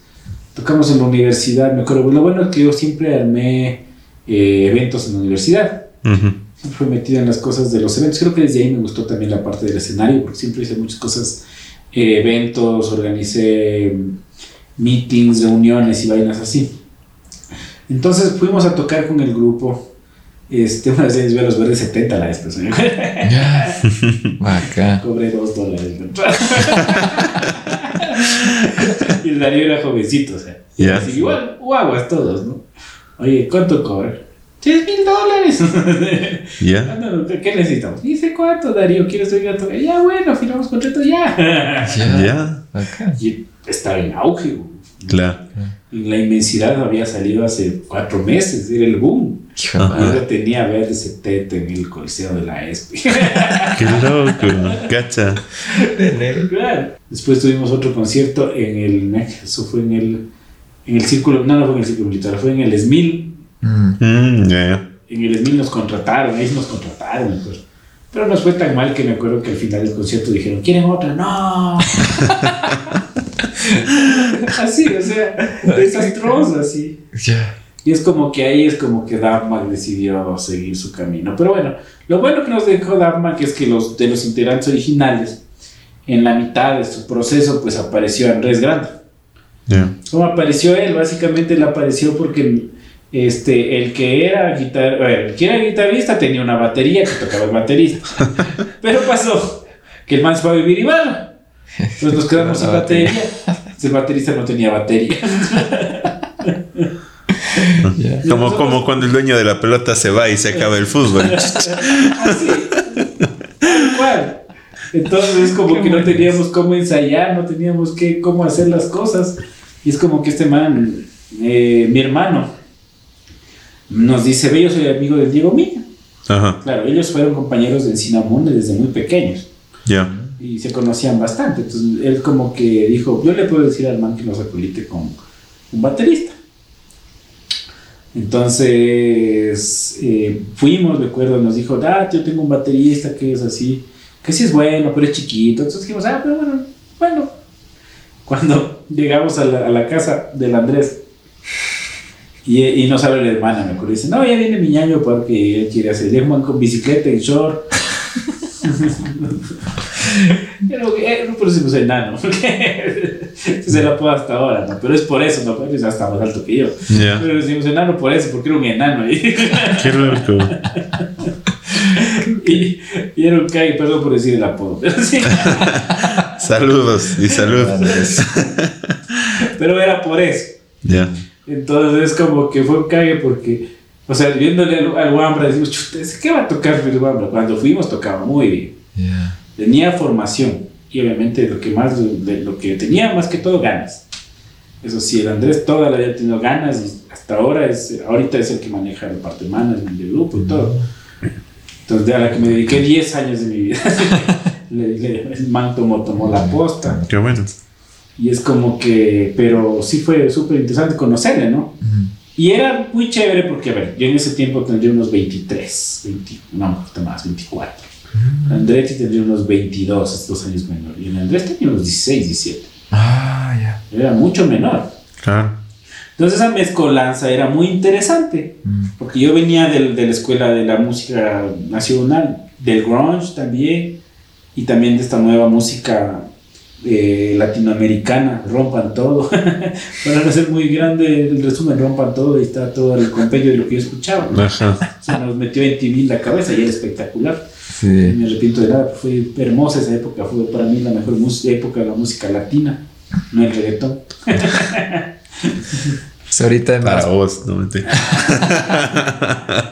tocamos en la universidad, me acuerdo, lo bueno es que yo siempre armé eh, eventos en la universidad. Siempre fui metido en las cosas de los eventos. Creo que desde ahí me gustó también la parte del escenario, porque siempre hice muchas cosas, eh, eventos, organicé meetings, reuniones y vainas así. Entonces fuimos a tocar con el grupo. Este, una vez a los verdes 70 la vez. Bacán. Cobré dos dólares. de entrada. y el Darío era jovencito, o sea. Ya. Así, igual, guaguas todos, ¿no? Oye, ¿cuánto cobra? 10 mil dólares. Ya. Ah, ¿Qué necesitamos? Dice, ¿cuánto, Darío? ¿Quieres venir a tocar? Ya, bueno, firmamos contrato ya. Ya. Ya. Bacán. y estaba en auge, güey. Claro. La inmensidad había salido hace cuatro meses, era el boom. Yo tenía verde 70 en el coliseo de la ESPI. Qué loco. Cacha. Claro. Después tuvimos otro concierto en el. Eso fue en el. En el círculo. No, no fue en el círculo militar, fue en el SMIL. Mm. Mm, ya. En el SMIL nos contrataron, ahí sí nos contrataron. me acuerdo. Pero nos fue tan mal que me acuerdo que al final del concierto dijeron: ¿Quieren otra? ¡No! así, o sea, desastroso, así. Y es como que ahí es como que Darmak decidió seguir su camino. Pero bueno, lo bueno que nos dejó Darmak es que los de los integrantes originales, en la mitad de su proceso, pues apareció Andrés Grande. Ya. ¿Cómo apareció él? Básicamente él apareció porque este, el que era guitar, el que era guitarrista tenía una batería que tocaba el baterista. Pero pasó que el man se fue a vivir Ibarra. Pues nos quedamos sin La batería. El baterista no tenía batería. Ya. Como, como cuando el dueño de la pelota se va y se acaba el fútbol. Así. Tal cual. Entonces es como Qué que no teníamos cómo ensayar, no teníamos que, cómo hacer las cosas. Y es como que este man, eh, mi hermano, nos dice, ve, yo soy amigo del Diego Mina. Ajá. Claro, ellos fueron compañeros de Encinamunde desde muy pequeños Ya. Y se conocían bastante. Entonces él como que dijo, yo le puedo decir al man que nos acolite con un baterista. Entonces eh, fuimos, recuerdo, nos dijo, ah, yo tengo un baterista que es así, que sí es bueno, pero es chiquito. Entonces dijimos, ah, pero bueno, bueno. Cuando llegamos a la, a la casa del Andrés y, y nos la hermana, me acuerdo, dice, no, ya viene mi ñaño porque él quiere hacer, es man con bicicleta en short. Pero eh, no por eso soy enano, porque se la puedo hasta ahora, ¿no? Pero es por eso, no, porque es hasta más alto que yo. Ya. Pero decimos enano por eso, porque era un enano. Y, Qué loco. y, y era un cague, perdón por decir el apodo. Pero, sí, Saludos y salud. Andrés. pero era por eso. Ya. Entonces es como que fue un cague porque, o sea, viéndole al, al Wambra, decimos, chuta, ¿ese ¿qué va a tocar el Wambra? Cuando fuimos tocaba muy bien. Ya. Tenía formación y obviamente lo que más, lo que tenía más que todo ganas. Eso sí, el Andrés toda la vida tenido ganas y hasta ahora es, ahorita es el que maneja la parte management del grupo y todo. Entonces, a la que me dediqué 10 años de mi vida. le, le- el man tomó, tomó la posta. Qué bueno. Y es como que, pero sí fue súper interesante conocerle, ¿no? Mm. Y era muy chévere porque, a ver, yo en ese tiempo tendría unos 23, 20, no, poquito más, 24. Andretti tendría unos 22, es dos años menor. Y el Andrés tenía unos 16, 17. Ah, ya. Era mucho menor. Claro. Entonces esa mezcolanza era muy interesante. Mm. Porque yo venía del- de la escuela de la música nacional, del grunge también, y también de esta nueva música eh, latinoamericana, rompan todo. Para no ser muy grande el resumen, rompan todo y está todo el compendio de lo que yo escuchaba. Ajá. Se nos metió en TV en la cabeza y era espectacular. Sí. Me arrepiento de nada, fue hermosa esa época, fue para mí la mejor época de la música latina, no el reggaetón. Pues ahorita es más. Para vos, no mentira.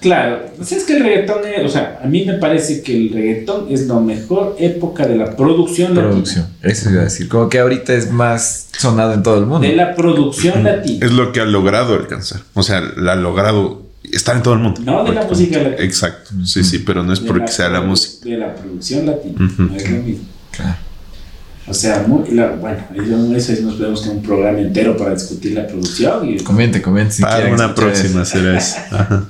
Claro, pues es que el reggaetón, es- o sea, a mí me parece que el reggaetón es la mejor época de la producción, Producción. Eso iba a decir. Como que ahorita es más sonado en todo el mundo. latina. De la producción latina. Es lo que ha logrado alcanzar. O sea, la ha logrado estar en todo el mundo. No de la música latina. Exacto. Sí, sí, pero no es De porque sea la música. De la producción latina. No es lo mismo. Claro. O sea, muy, la- bueno, eso, eso nos podemos tener un programa entero para discutir la producción. Y, Comente, comente si Para una próxima eso. será eso. Ajá.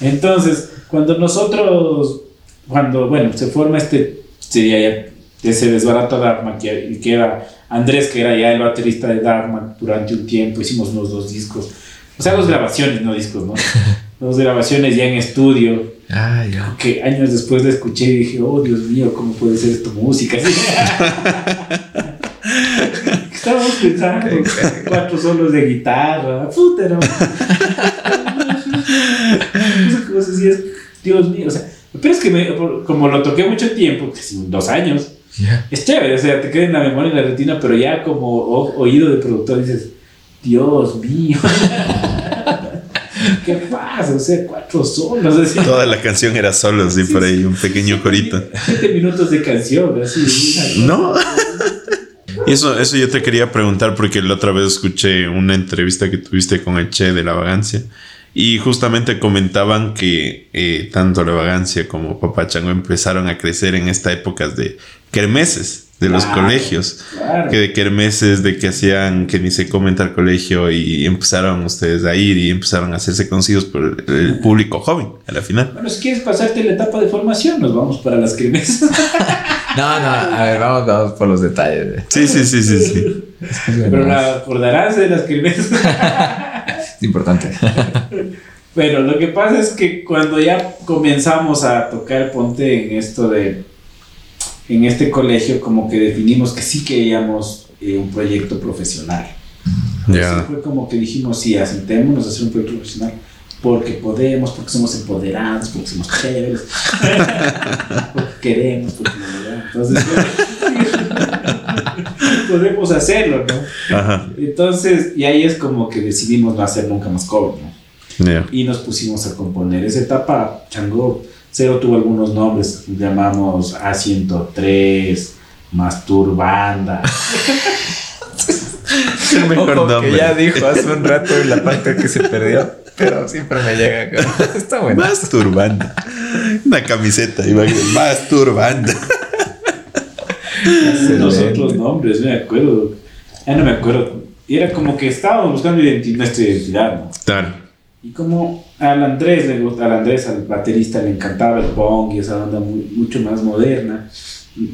Entonces, cuando nosotros, cuando, bueno, se forma este, sería ya, que se desbarata Dharma, que, que era Andrés, que era ya el baterista de Dharma durante un tiempo, hicimos los dos discos, o sea, dos grabaciones, no discos, ¿no? dos grabaciones ya en estudio. Ah, ya. Que años después la escuché y dije, oh Dios mío, ¿cómo puede ser esto música? Estábamos pensando cuatro solos de guitarra, puta, es, Dios mío, o sea, pero es que me- como lo toqué mucho tiempo, casi dos años, Ya. es chévere, o sea, te queda en la memoria y en la retina, pero ya como o- oído de productor dices, Dios mío. ¿Qué pasa? O sea, cuatro solos, así. Toda la canción era solo, sí, por ahí, un pequeño corito. Siete minutos de canción, así. No. Y eso, eso yo te quería preguntar porque la otra vez escuché una entrevista que tuviste con el Che de la Vagancia y justamente comentaban que eh, tanto la Vagancia como Papá Chango empezaron a crecer en esta época de kermeses de los Claro, colegios. Claro. Que de kermeses, de que hacían que ni se comenta al colegio y empezaron ustedes a ir y empezaron a hacerse conocidos por el, el público joven a la final. Bueno, si quieres pasarte la etapa de formación, nos vamos para las cremes. No, no, a ver, vamos, vamos por los detalles. Sí, sí, sí, sí, sí. Pero la acordarás de las cremes. Es importante. Pero lo que pasa es que cuando ya comenzamos a tocar ponte en esto de. En este colegio, como que definimos que sí queríamos eh, un proyecto profesional. Ya. Sí, fue como que dijimos, sí, asentémonos a hacer un proyecto profesional porque podemos, porque somos empoderados, porque somos chéveres, porque queremos, porque logramos. Entonces, podemos hacerlo, ¿no? Ajá. Entonces, y ahí es como que decidimos no hacer nunca más cover, ¿no? Ya. Y nos pusimos a componer. Esa etapa, Chango, Cero tuvo algunos nombres, llamamos A103, Masturbanda. El mejor Ojo, nombre. que ya dijo hace un rato la parte que se perdió, pero siempre me llega. Está bueno. Masturbando. Una camiseta, iba a decir, masturbando. Los otros nombres, me acuerdo. Ya no me acuerdo. Y era como que estábamos buscando identi- nuestra identidad, ¿no? Claro. Y como al Andrés le gusta, al Andrés, al baterista, le encantaba el punk y esa onda muy- mucho más moderna.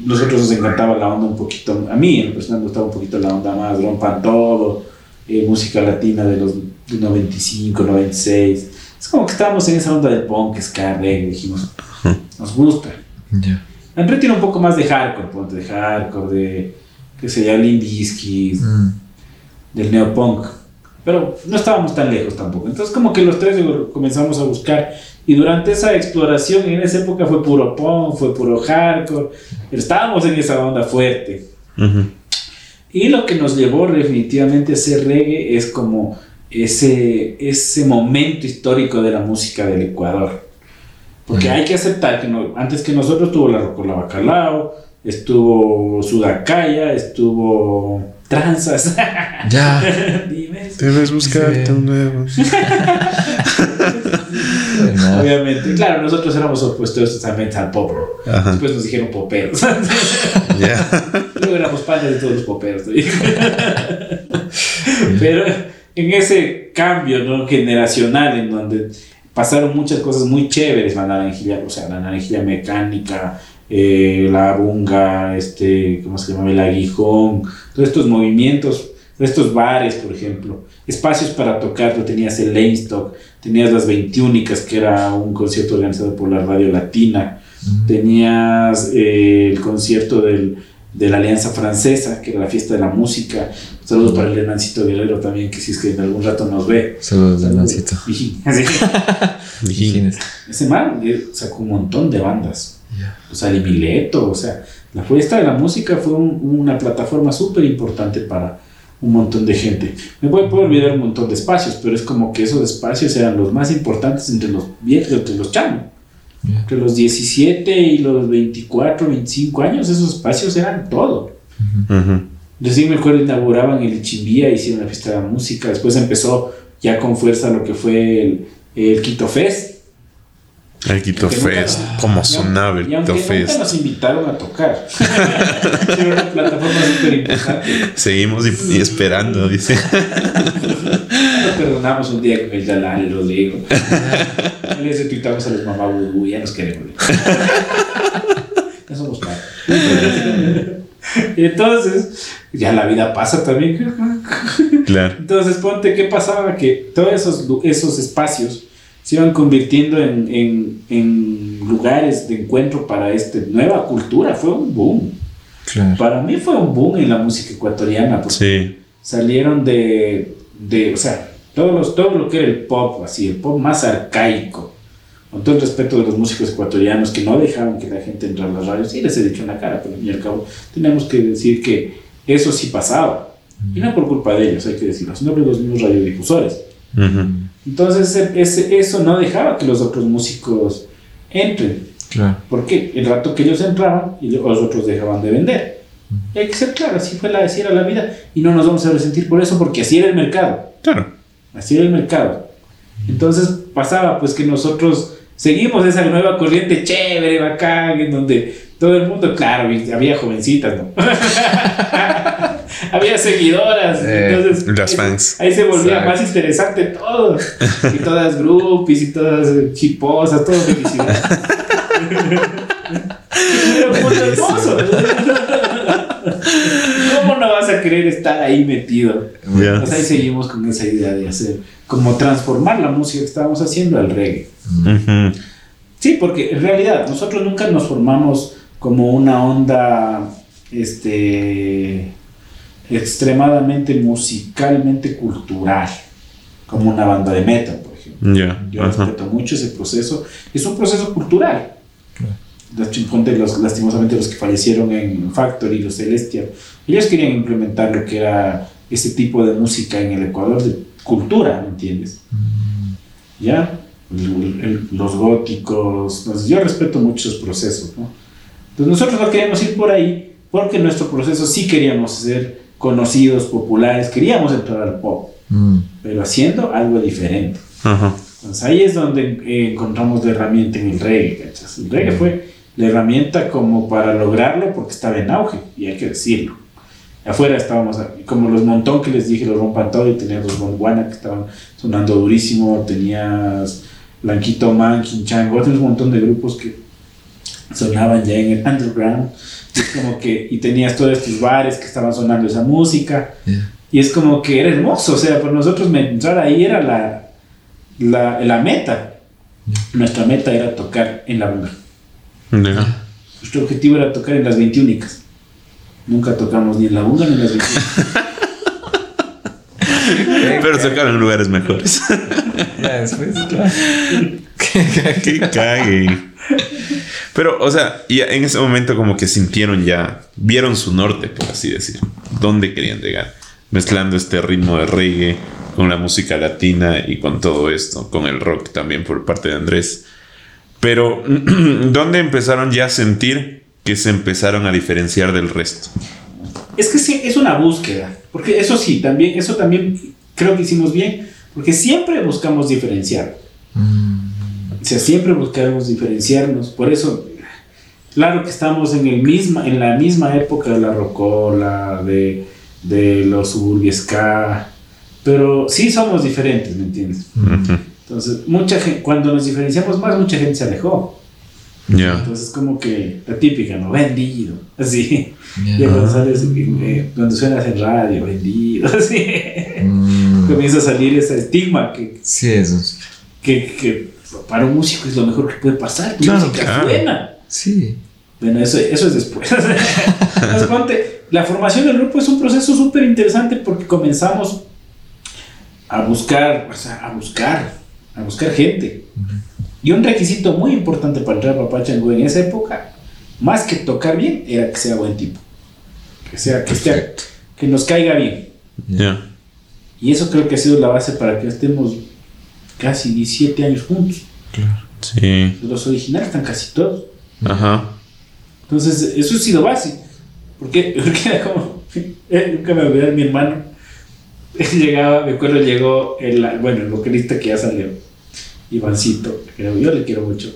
Nosotros nos encantaba la onda un poquito, a mí en personal me gustaba un poquito la onda más, rompan todo, eh, música latina de los de 95, 96. Es como que estábamos en esa onda del punk, ska, reggae, dijimos, nos gusta. Ya. Andrés tiene un poco más de hardcore, ponte de hardcore, de, qué sé yo, Bizkit, Mm. del neopunk. Pero no estábamos tan lejos tampoco. Entonces como que los tres comenzamos a buscar. Y durante esa exploración, en esa época fue puro punk, fue puro hardcore. Pero estábamos en esa onda fuerte. Ujú. Y lo que nos llevó definitivamente a hacer reggae es como ese, ese momento histórico de la música del Ecuador. Porque hay que aceptar que no- antes que nosotros estuvo la Rocola Bacalao, estuvo Sudacaya, estuvo Tranzas. Ya. Dime. Debes buscarte Sí. un nuevo. No. Obviamente, claro, nosotros éramos opuestos totalmente al pop. Después nos dijeron poperos. Ya. Luego éramos padres de todos los poperos. ¿no? Pero en ese cambio ¿no? generacional, en donde pasaron muchas cosas muy chéveres, la naranjilla, o sea, la naranjilla mecánica, eh, la bunga, este, ¿cómo se llama? El aguijón, todos estos movimientos, estos bares, por ejemplo, espacios para tocar, tú tenías el Lanestock, tenías las 21 que era un concierto organizado por la Radio Latina, tenías eh, el concierto del, de la Alianza Francesa, que era la fiesta de la música. Saludos para el Hernancito Guerrero también, que si es que en algún rato nos ve. Saludos del Nancito. Y- así. Higines. Ese man eh, sacó un montón de bandas. Ya. O sea, de Mileto, o sea, la fiesta de la música fue un- una plataforma súper importante para un montón de gente. Me puedo, puedo olvidar un montón de espacios, pero es como que esos espacios eran los más importantes entre los viejos, entre los chamos. Entre los 17 y los 24, 25 años, esos espacios eran todo. Ujú. Recién me acuerdo, inauguraban el Chimbía, hicieron la fiesta de la música, después empezó ya con fuerza lo que fue el, el Quito Fest. El Quito nunca- Fest. ¿Cómo sonaba el Quito nunca Fest? nos invitaron a tocar. Era una plataforma súper importante. Seguimos y, y esperando, dice. Nos perdonamos un día con el Yalal, lo digo. Les retuitamos a los mamá vudú, ya nos queremos. Ya somos padres. Y entonces, ya la vida pasa también. Claro. Entonces, ponte, ¿qué pasaba? Que todos esos, esos espacios se iban convirtiendo en, en, en lugares de encuentro para esta nueva cultura. Fue un boom. Claro. Para mí fue un boom en la música ecuatoriana. Porque Sí. salieron de, de, o sea, todos los, todo lo que era el pop, así, el pop más arcaico, con todo el respeto de los músicos ecuatorianos que no dejaban que la gente entrara a las radios, sí les he dicho en la cara, pero al fin y al cabo tenemos que decir que eso sí pasaba. Y no por culpa de ellos, hay que decirlo, sino por los mismos radiodifusores. Ujú. Entonces ese- ese- eso no dejaba que los otros músicos entren. Claro. Porque el rato que ellos entraban y los otros dejaban de vender. Y hay que ser claro, así, fue la, así era la vida y no nos vamos a resentir por eso porque así era el mercado. Claro. Así era el mercado. Entonces pasaba pues que nosotros seguimos esa nueva corriente chévere, bacán, en donde todo el mundo, claro, había jovencitas, ¿no? había seguidoras. Eh, entonces, las ahí- fans. Ahí se volvía Exacto. más interesante todo. Y todas groupies y todas eh, chiposas, todo felicidad. Pero hermoso. ¿Cómo no vas a querer estar ahí metido? Pues ahí seguimos con esa idea de hacer, como transformar la música que estábamos haciendo al reggae. Sí, porque en realidad nosotros nunca nos formamos como una onda este, extremadamente musicalmente cultural, como una banda de metal, por ejemplo. Ya. Yo Ajá. respeto mucho ese proceso. Es un proceso cultural. Los, lastimosamente los que fallecieron en Factory, los Celestial, ellos querían implementar lo que era ese tipo de música en el Ecuador de cultura, ¿me entiendes? ¿Ya? El- el- los góticos, yo respeto mucho esos procesos, ¿no? Entonces nosotros no queríamos ir por ahí porque nuestro proceso sí queríamos ser conocidos, populares, queríamos entrar al pop, Mm. pero haciendo algo diferente. Ajá. Entonces ahí es donde eh, encontramos la herramienta en el reggae, ¿cachas? El reggae fue la herramienta como para lograrlo porque estaba en auge, y hay que decirlo. Afuera estábamos, como los montón que les dije, los rompan todo, y tenías los Gondwana que estaban sonando durísimo, tenías Blanquito Man, Quinchango, otros un montón de grupos que sonaban ya en el underground, es como que, y tenías todos estos bares que estaban sonando esa música, Yeah. y es como que era hermoso, o sea, para nosotros entrar ahí era la, la, la meta. Nuestra meta era tocar en la bunga. Ya. Nuestro objetivo era tocar en las 21 Nunca tocamos ni en la bunga ni en las 21 Pero tocaron en lugares mejores. Ya después, claro. que cague. Pero, o sea, y en ese momento como que sintieron ya, vieron su norte, por así decir, dónde querían llegar, mezclando este ritmo de reggae con la música latina y con todo esto, con el rock también por parte de Andrés. Pero, ¿dónde empezaron ya a sentir que se empezaron a diferenciar del resto? Es que sí, es una búsqueda. Porque eso sí, también, eso también creo que hicimos bien. Porque siempre buscamos diferenciar. Mm. O sea, siempre buscamos diferenciarnos. Por eso, claro que estamos en, el misma, en la misma época de la rocola, de, de los suburbios ska. Pero sí somos diferentes, ¿me entiendes? Ujú. Entonces, mucha gente, cuando nos diferenciamos más, mucha gente se alejó. Ya. Entonces, como que la típica, ¿no? Vendido. Así. Ya. Ya cuando sales, eh, cuando suenas en radio, vendido. Así. Mm. Comienza a salir ese estigma que, Sí, eso. que, que para un músico es lo mejor que puede pasar. Tu Claro, música claro. es buena. Sí. Bueno, eso, eso es después. La formación del grupo es un proceso súper interesante porque comenzamos a buscar, o sea, a buscar, a buscar gente. Y un requisito muy importante para entrar a Papachango en esa época, más que tocar bien, era que sea buen tipo. Que sea, que, esté- que nos caiga bien. Ya. Y eso creo que ha sido la base para que estemos casi 17 años juntos. Claro. Sí. Los originales están casi todos. Ajá. Entonces, eso ha sido base. Porque, porque era como. eh, nunca me olvidé de mi hermano. Él llegaba, me acuerdo, llegó el, bueno, el vocalista que ya salió, Ivancito, que yo le quiero mucho.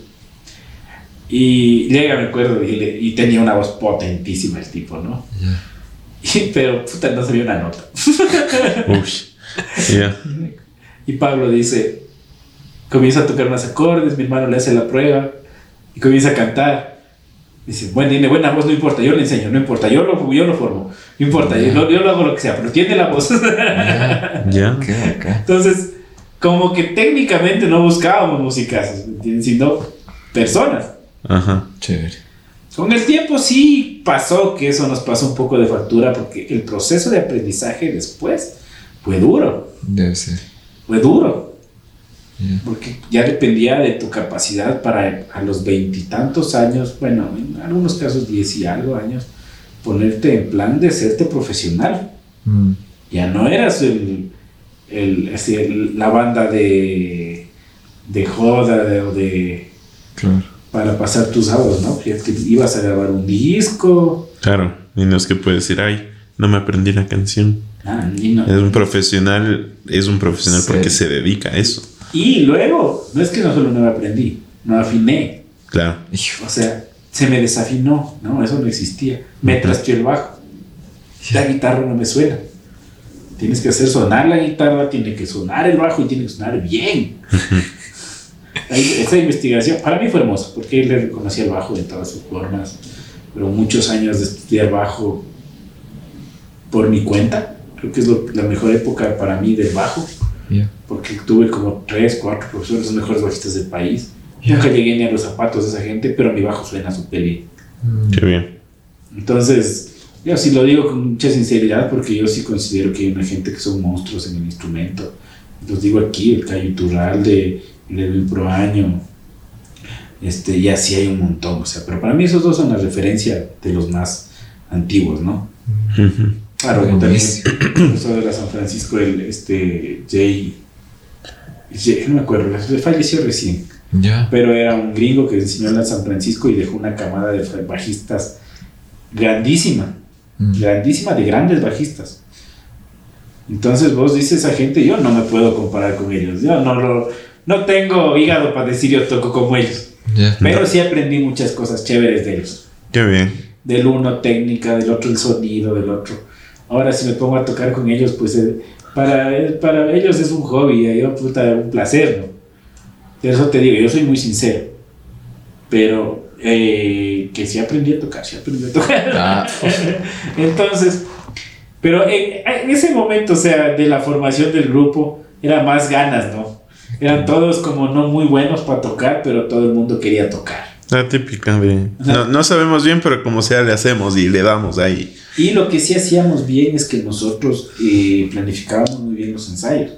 Y llega, me acuerdo, y, le- y tenía una voz potentísima el tipo, ¿no? Ya. Y- pero, puta, no sabía una nota. Uy. Ya. Y Pablo dice, comienza a tocar unos acordes, mi hermano le hace la prueba y comienza a cantar. Dice, bueno, tiene buena voz, no importa, yo le enseño, no importa, yo lo, yo lo formo, no importa, yo, lo- yo lo hago lo que sea, pero tiene la voz. Ya. Ya. Qué acá. Entonces, como que técnicamente no buscábamos musicazos, ¿me entiendes? Sino personas. Ajá. Chévere. Con el tiempo sí pasó que eso nos pasó un poco de factura porque el proceso de aprendizaje después fue duro, Debe ser. fue duro, Porque ya dependía de tu capacidad para a los veintitantos años, bueno, en algunos casos diez y algo años, ponerte en plan de serte profesional. Mm. Ya no eras el, el, así, el- la banda de, de joda de, o de Claro. para pasar tus sábados, ¿no? Que, que ibas a grabar un disco. Claro. Y no es que puedes decir, ay, no me aprendí la canción. Ah, y, no- Es un profesional, es un profesional Sí. porque se dedica a eso. Y luego, no es que no solo no aprendí, no afiné. Claro. O sea, se me desafinó, ¿no? Eso no existía. Me trasteó el bajo. La guitarra no me suena. Tienes que hacer sonar la guitarra, tiene que sonar el bajo y tiene que sonar bien. Esa investigación para mí fue hermosa, porque le reconocí el bajo de todas sus formas, pero muchos años de estudiar bajo por mi cuenta, creo que es lo- la mejor época para mí del bajo, Ya. porque tuve como tres, cuatro profesores, los mejores bajistas del país. Ya. Nunca llegué ni a los zapatos de esa gente, pero mi bajo suena súper bien. Mm. Qué bien. Entonces, yo sí lo digo con mucha sinceridad porque yo sí considero que hay una gente que son monstruos en el instrumento. Los digo aquí, el Cayo Iturralde, el Edwin Proaño, este, y así hay un montón. O sea, pero para mí esos dos son la referencia de los más antiguos, ¿no? Ujú. Claro, como también profesor de la San Francisco, el este, Jay, Jay- no me acuerdo, falleció recién Ya. pero era un gringo que enseñó en la San Francisco y dejó una camada de bajistas grandísima, Mm. grandísima de grandes bajistas. Entonces vos dices a gente, yo no me puedo comparar con ellos, yo no, lo, no tengo hígado para decir yo toco como ellos, pero sí aprendí muchas cosas chéveres de ellos. Qué bien. Del uno técnica, del otro el sonido, del otro. Ahora si me pongo a tocar con ellos, pues eh, para, eh, para ellos es un hobby, y yo puta, un placer, ¿no? Por eso te digo, yo soy muy sincero, pero eh, que sí aprendí a tocar, sí aprendí a tocar. Ah. Entonces, pero en, en ese momento, o sea, de la formación del grupo, era más ganas, ¿no? Eran todos como no muy buenos para tocar, pero todo el mundo quería tocar. La típica de... No, no sabemos bien, pero como sea le hacemos y le damos ahí. Y lo que sí hacíamos bien es que nosotros eh, planificábamos muy bien los ensayos.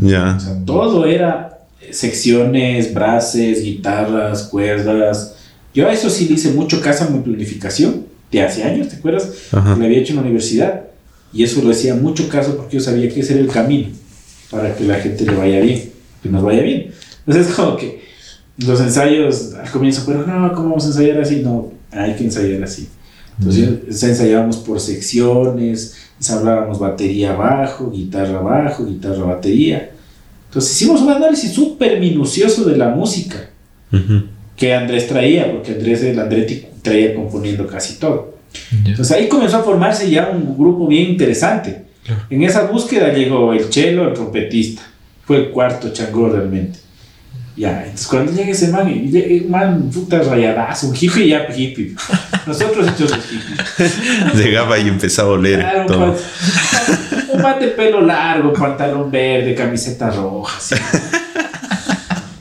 Ya. O sea, todo era secciones, brases, guitarras, cuerdas. Yo a eso sí le hice mucho caso a mi planificación de hace años, ¿te acuerdas? Ajá. Lo había hecho en la universidad. Y eso lo hacía mucho caso porque yo sabía que ese era el camino para que la gente le vaya bien, que nos vaya bien. Entonces, como que los ensayos al comienzo, pero no, ¿cómo vamos a ensayar así? No, hay que ensayar así. Entonces, ensayábamos por secciones, ensamblábamos batería abajo, guitarra abajo, guitarra batería. Entonces, hicimos un análisis súper minucioso de la música que Andrés traía, porque Andrés, el Andretti, traía componiendo casi todo. Ya. Entonces ahí comenzó a formarse ya un grupo bien interesante. En esa búsqueda llegó el chelo, el trompetista. Fue el cuarto changó realmente. Ya, entonces cuando llega ese man, y un man puta rayadazo, un hippie ya hippie. Nosotros hechos los hippies. Llegaba y empezaba a oler Claro, un, todo. man, un man de pelo largo, pantalón verde, camiseta roja, así.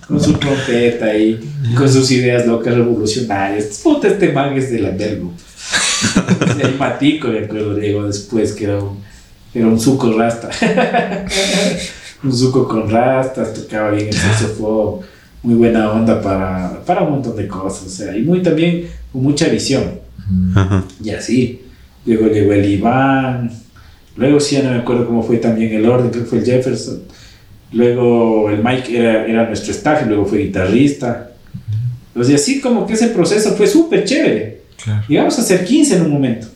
con su trompeta ahí, con sus ideas locas revolucionarias. Puta, este man es del Andergo. El Matico, me acuerdo, llegó después, que era un, era un suco rasta. un suco con rastas, tocaba bien el saxofón, muy buena onda para, para un montón de cosas, o sea, y muy también con mucha visión. Ajá. Y así. Luego llegó el Iván. Luego sí, ya no me acuerdo cómo fue también el orden, creo que fue el Jefferson. Luego el Mike era, era nuestro staff y luego fue guitarrista. Entonces, y así como que ese proceso fue súper chévere. Claro. Llegamos a ser 15 en un momento.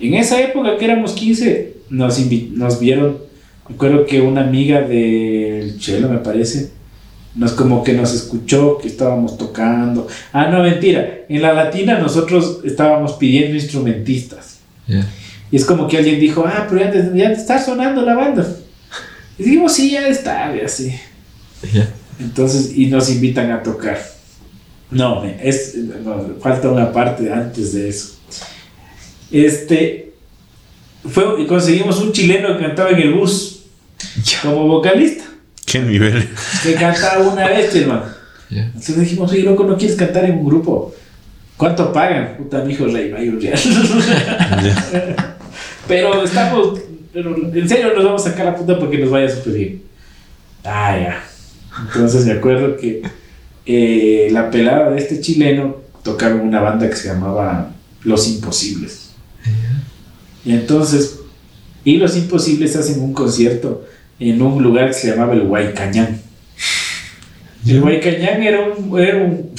En esa época que éramos 15, nos, invi- nos vieron, me acuerdo que una amiga del Chelo, me parece, nos como que nos escuchó que estábamos tocando. Ah, no, mentira. En la latina nosotros estábamos pidiendo instrumentistas. Y es como que alguien dijo, ah, pero ya ya te está sonando la banda. Y dijimos, sí, ya está, y así. Entonces, y nos invitan a tocar. No, es, no, falta una parte antes de eso. Este, fue, conseguimos un chileno que cantaba en el bus Ya. como vocalista. ¿Qué nivel? Que cantaba una vez, hermano. Ya. Entonces dijimos, oye, loco, ¿no quieres cantar en un grupo? ¿Cuánto pagan? Puta, mi hijo rey, hay un real. Ya. Pero estamos, pero en serio nos vamos a sacar la puta porque nos vaya súper bien. Ah, ya. Entonces me acuerdo que eh, la pelada de este chileno tocaron una banda que se llamaba Los Imposibles. Y entonces, y Los Imposibles hacen un concierto en un lugar que se llamaba el Huaycañán. El Huaycañán era un, era un,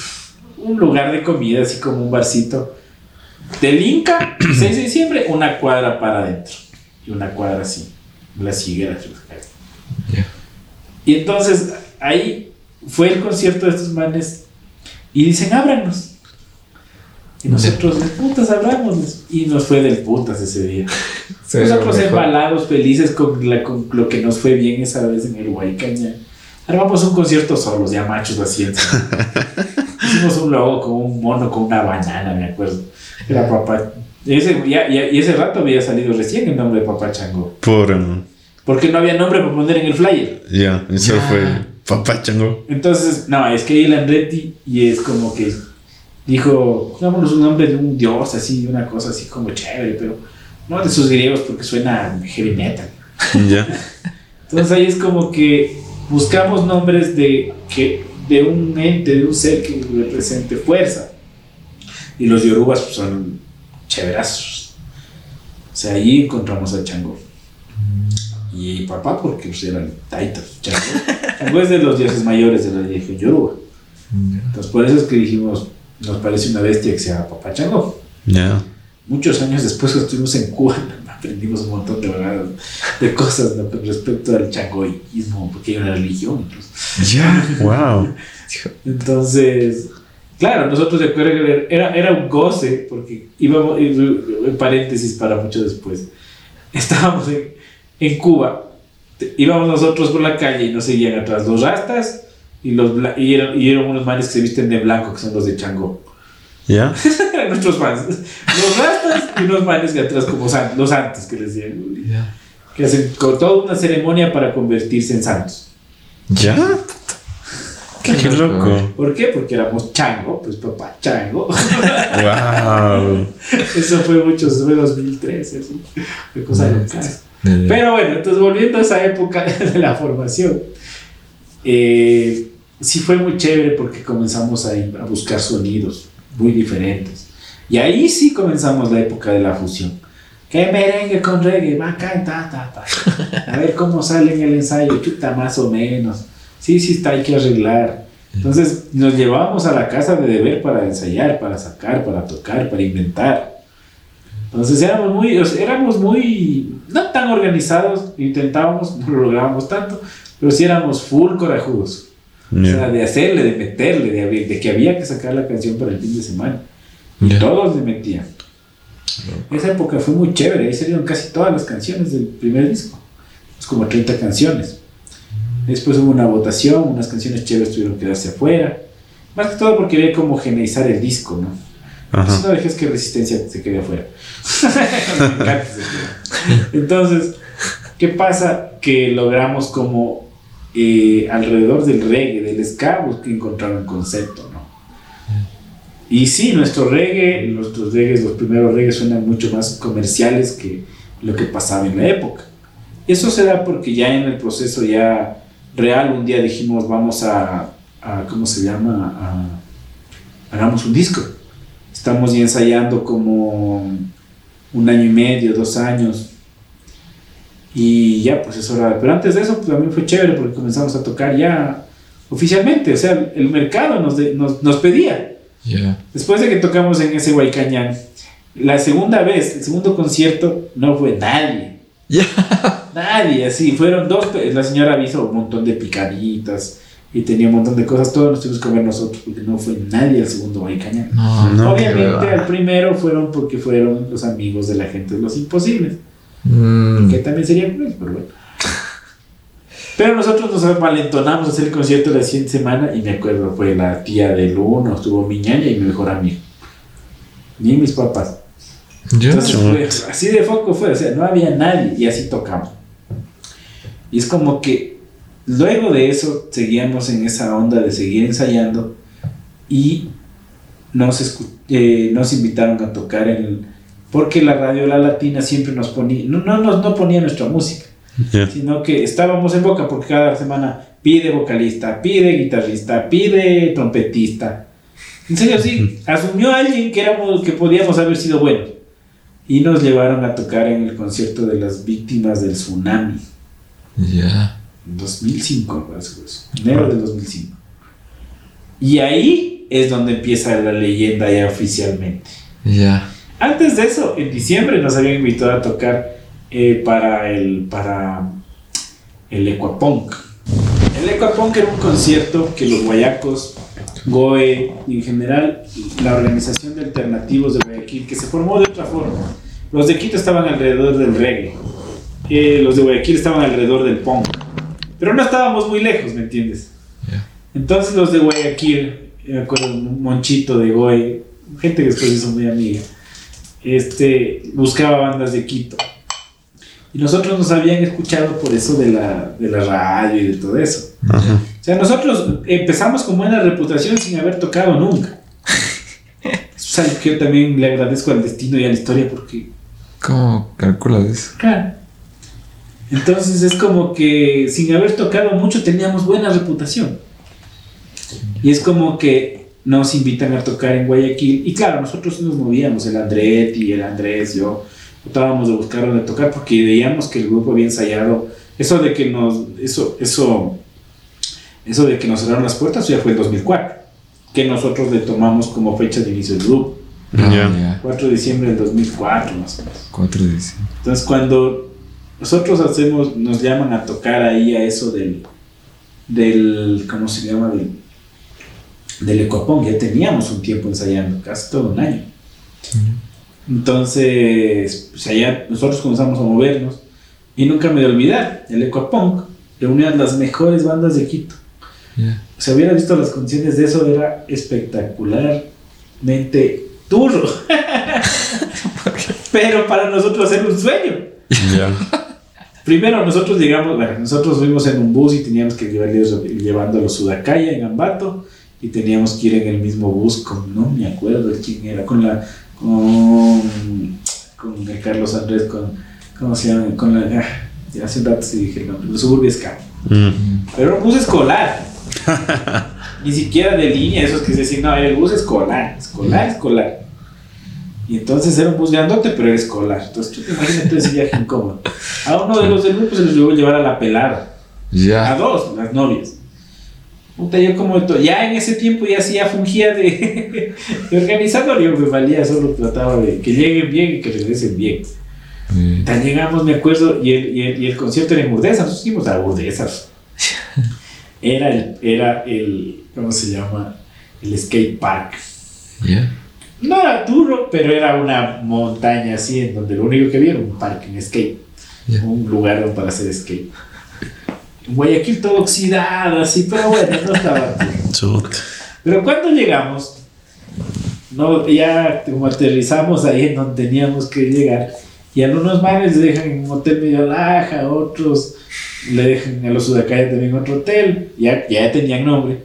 un lugar de comida, así como un barcito. Del Inca, 6 de diciembre, una cuadra para adentro. Y una cuadra así. Las higueras. Y entonces ahí fue el concierto de estos manes y dicen, ábranos. Y nosotros, de putas, abramos. Y nos fue del putas ese día. Ve nosotros embalados, felices con, la- con lo que nos fue bien esa vez en el Huaycaña. Armamos un concierto solos, ya machos encima. Hicimos un logo con un mono, con una banana, me acuerdo. Era papá. Y ese, ya- ya- y ese rato había salido recién el nombre de Papá Chango. Por. um, Porque no había nombre para poner en el flyer. ya, eso Ya. fue Papá Chango. Entonces, no, es que el Andretti y es como que dijo, pongámonos un nombre de un dios, así, una cosa así como chévere, pero no de sus griegos porque suena heavy metal. Ya. Entonces ahí es como que buscamos nombres de, que, de un ente, de un ser que represente fuerza. Y los yorubas pues, son chéverazos. O sea, ahí encontramos a Chango. Y papá, porque pues, eran taitas. Chango. Chango es de los dioses mayores de la religión yoruba. Ya. Entonces por eso es que dijimos, nos parece una bestia que sea papá Chango. Ya. Muchos años después que estuvimos en Cuba, aprendimos un montón de, verdad, de cosas ¿no? con respecto al changoísmo, porque hay una religión incluso. Ya. Wow. Entonces, claro, nosotros de acuerdo que era, era un goce, porque íbamos, en paréntesis para mucho después, estábamos en, en Cuba, íbamos nosotros por la calle y nos seguían atrás los rastas y, los, y, eran, y eran unos manes que se visten de blanco, que son los de Chango. Ya. eran nuestros fans. Los rastas y unos manes de atrás, como san- los santos que les decían, Ya. que hacen con toda una ceremonia para convertirse en santos. Ya. Qué loco. ¿Por qué? Porque éramos chango, pues papá chango. Wow. Eso fue mucho, eso fue 2013, así. Fue cosa loca. Pero bueno, entonces volviendo a esa época de la formación, eh, sí fue muy chévere porque comenzamos a, a buscar sonidos muy diferentes. Y ahí sí comenzamos la época de la fusión. Que merengue con reggae, acá, ta, ta, ta. A ver cómo sale en el ensayo, chuta, más o menos. Sí, sí, está, hay que arreglar. Entonces nos llevábamos a la casa de deber para ensayar, para sacar, para tocar, para inventar. Entonces éramos muy, o sea, éramos muy, no tan organizados, intentábamos, no lo lográbamos tanto, pero sí éramos full corajudos. O sea, de hacerle, de meterle, de, de que había que sacar la canción para el fin de semana. Y Ya. todos le metían. Esa época fue muy chévere, ahí salieron casi todas las canciones del primer disco. Es como 30 canciones. Después hubo una votación, unas canciones chéveres tuvieron que quedarse afuera. Más que todo porque había que homogeneizar el disco, ¿no? Si no dejes que Resistencia se quede afuera. Me encanta ese tema. Entonces, ¿qué pasa? Que logramos como eh, alrededor del reggae, del ska, que encontrar un concepto, ¿no? Y sí, nuestro reggae, nuestros reggaes, los primeros reggaes suenan mucho más comerciales que lo que pasaba en la época. Eso se da porque ya en el proceso ya real un día dijimos vamos a, a ¿cómo se llama? A- hagamos un disco. Estamos ya ensayando como un año y medio, dos años. Y ya, pues es hora. Pero antes de eso, pues también fue chévere porque comenzamos a tocar ya oficialmente. O sea, el mercado nos, de- nos, nos pedía. Ya. Después de que tocamos en ese Huaycañán, la segunda vez, el segundo concierto, no fue nadie. Ya. Nadie, así. Fueron dos. La señora hizo un montón de picaditas y tenía un montón de cosas. Todos nos tuvimos que ver nosotros porque no fue nadie al segundo Huaycañán. No, No, Obviamente al primero fueron porque fueron los amigos de la gente de los imposibles, Mm. que también sería cruel, pero bueno. Pero nosotros nos malentonamos a hacer el concierto la siguiente semana y me acuerdo, fue la tía del uno, estuvo mi ñaña y mi mejor amigo. Ni mis papás. Entonces fue- así de foco fue, o sea, no había nadie y así tocamos. Y es como que Luego de eso, seguíamos en esa onda de seguir ensayando y nos, eh, nos invitaron a tocar en el- porque la radio La Latina siempre nos ponía, no, no, no, no ponía nuestra música, Ya. sino que estábamos en boca porque cada semana pide vocalista, pide guitarrista, pide trompetista. En serio, sí, asumió alguien que, éramos, que podíamos haber sido buenos. Y nos llevaron a tocar en el concierto de las víctimas del tsunami. Ya. En 2005, parece que es, enero del 2005. Y ahí es donde empieza la leyenda ya oficialmente. Ya. Antes de eso, en diciembre nos habían invitado a tocar eh, para el para el Ecuapunk. El Ecuapunk era un concierto que los guayacos, GOE y en general la organización de alternativos de Guayaquil, que se formó de otra forma. Los de Quito estaban alrededor del reggae, eh, los de Guayaquil estaban alrededor del punk, pero no estábamos muy lejos, ¿me entiendes? Entonces los de Guayaquil, me acuerdo un monchito de GOE, gente que después hizo muy amiga, este, buscaba bandas de Quito. Y nosotros nos habían escuchado por eso de la, de la radio y de todo eso. Ajá. O sea, nosotros empezamos con buena reputación sin haber tocado nunca. Eso es algo que yo también le agradezco al destino y a la historia porque ¿Cómo calculas eso? Claro. Entonces es como que sin haber tocado mucho teníamos buena reputación. Y es como que nos invitan a tocar en Guayaquil. Y claro, nosotros nos movíamos, el Andretti, el Andrés, yo, tratábamos de buscar donde tocar porque veíamos que el grupo había ensayado. Eso de que nos, eso, eso, eso de que nos cerraron las puertas ya fue en 2004, que nosotros le tomamos como fecha de inicio del grupo. Ah, ya. 4 de diciembre del 2004 más o menos. 4 de diciembre. Entonces cuando nosotros hacemos, nos llaman a tocar ahí a eso del, del ¿cómo se llama? Del, del Ecuapón, ya teníamos un tiempo ensayando, casi todo un año. Entonces, pues allá nosotros comenzamos a movernos y nunca me de olvidar, el Ecuapunk reunía las mejores bandas de Quito. Ya. Si hubiera visto las canciones de eso, era espectacularmente duro. Pero para nosotros era un sueño. Ya. Primero nosotros llegamos, bueno, nosotros fuimos en un bus y teníamos que llevarles llevando a Sudacaya en Ambato y teníamos que ir en el mismo bus con, no me acuerdo de quién era, con la, con, con el Carlos Andrés, con, ¿cómo se llama? Con la, ah, ya hace un rato sí dije el nombre, los Suburbia. Mm. Pero era un bus escolar. Ni siquiera de línea, esos que se dicen, no, era el bus escolar, escolar, escolar. Y entonces era un bus grandote, pero era escolar. Entonces tú te imaginas ese viaje incómodo. A uno de los del grupo se les llevó a llevar a la pelada. A dos, las novias. Puta, yo como to- ya en ese tiempo ya hacía fungía de, de organizador, yo me valía, solo trataba de que lleguen bien y que regresen bien. Tan llegamos, me acuerdo, y el, y el, y el concierto era en Burdesa, nosotros fuimos a Burdesa. Era el, era el, ¿cómo se llama? El skate park. No era duro, pero era una montaña así, en donde lo único que había era un parque en skate. Un lugar para hacer skate. En Guayaquil todo oxidado, así, pero bueno, no estaba. Pero cuando llegamos, no, ya como aterrizamos ahí en donde teníamos que llegar, y algunos manes le dejan en un hotel medio laja, a otros le dejan a los sudacayas también en otro hotel, ya, ya tenían nombre.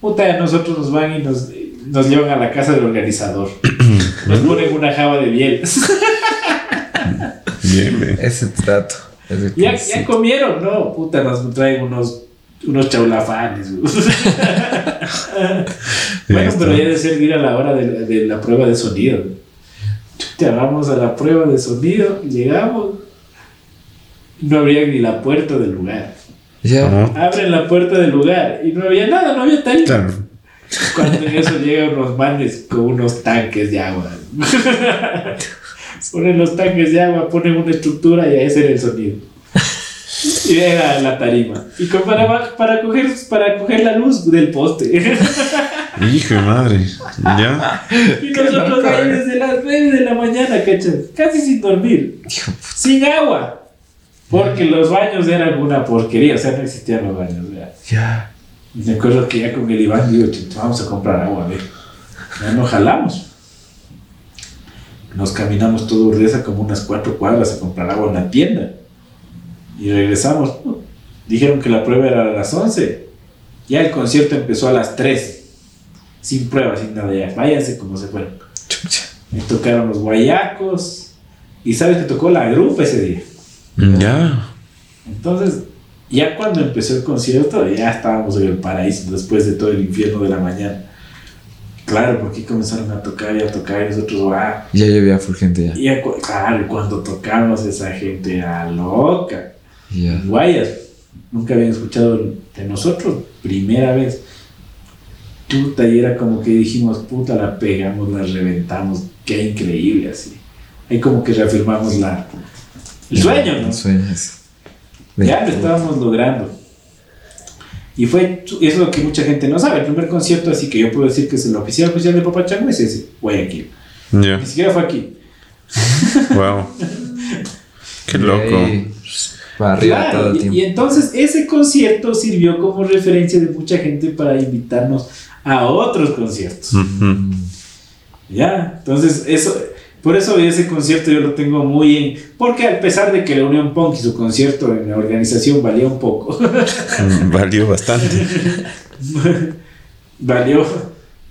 Puta, a nosotros nos van y nos, nos llevan a la casa del organizador. Nos ponen una java de miel. Bien, bien. Ese trato. Ya, ya comieron, no, puta, nos traen unos, unos chaulafanes. Bueno, pero ya de ser ir a la hora de, la- de la prueba de sonido. Te vamos a la prueba de sonido, llegamos, no habría ni la puerta del lugar. Ya. Abren la puerta del lugar y no había nada, no había. Claro. Cuando en eso llegan unos manes con unos tanques de agua. ponen los tanques de agua, ponen una estructura y ese era el sonido. Y era la tarima. Y con- para, para, coger, para coger la luz del poste. Hijo de madre. Ya. Y nosotros ahí eh. desde las 9 de la mañana, ¿cachas? Casi sin dormir, sin agua. Porque los baños eran una porquería, o sea, no existían los baños. ¿verdad? Ya. Y me acuerdo que ya con el Iván digo, "Chuta, vamos a comprar agua, a ver. Ya nos jalamos. Nos caminamos todo Urdesa como unas cuatro cuadras a comprar agua en una tienda. Y regresamos. dijeron que la prueba era a las 11. Ya el concierto empezó a las 3. Sin prueba, sin nada. Ya, váyanse como se fueron. Me tocaron los guayacos. Y sabes que tocó la grupa ese día. Ya. Entonces, ya cuando empezó el concierto, ya estábamos en el paraíso después de todo el infierno de la mañana. Claro, porque comenzaron a tocar y a tocar y nosotros, ah, Ya había full gente ya. y cu- claro, cuando tocamos esa gente a loca. Ya. Guayas, nunca habían escuchado de nosotros, primera vez. Puta, y era como que dijimos, puta, la pegamos, la reventamos, qué increíble así. Ahí como que reafirmamos la, el sueño, ¿no? El sueño es- Ya lo estábamos logrando. Y fue, eso es lo que mucha gente no sabe. El primer concierto, así que yo puedo decir que es el oficial oficial de Papá Chango, es ese, Guayaquil. Ya. Ni siquiera fue aquí. Wow. Qué loco. ahí, Para arriba Claro, todo el y, tiempo. y entonces ese concierto sirvió como referencia de mucha gente para invitarnos a otros conciertos. Ya, entonces eso, por eso ese concierto yo lo tengo muy en, porque a pesar de que la Unión Punk y su concierto en la organización valía un poco, Valió bastante. valió,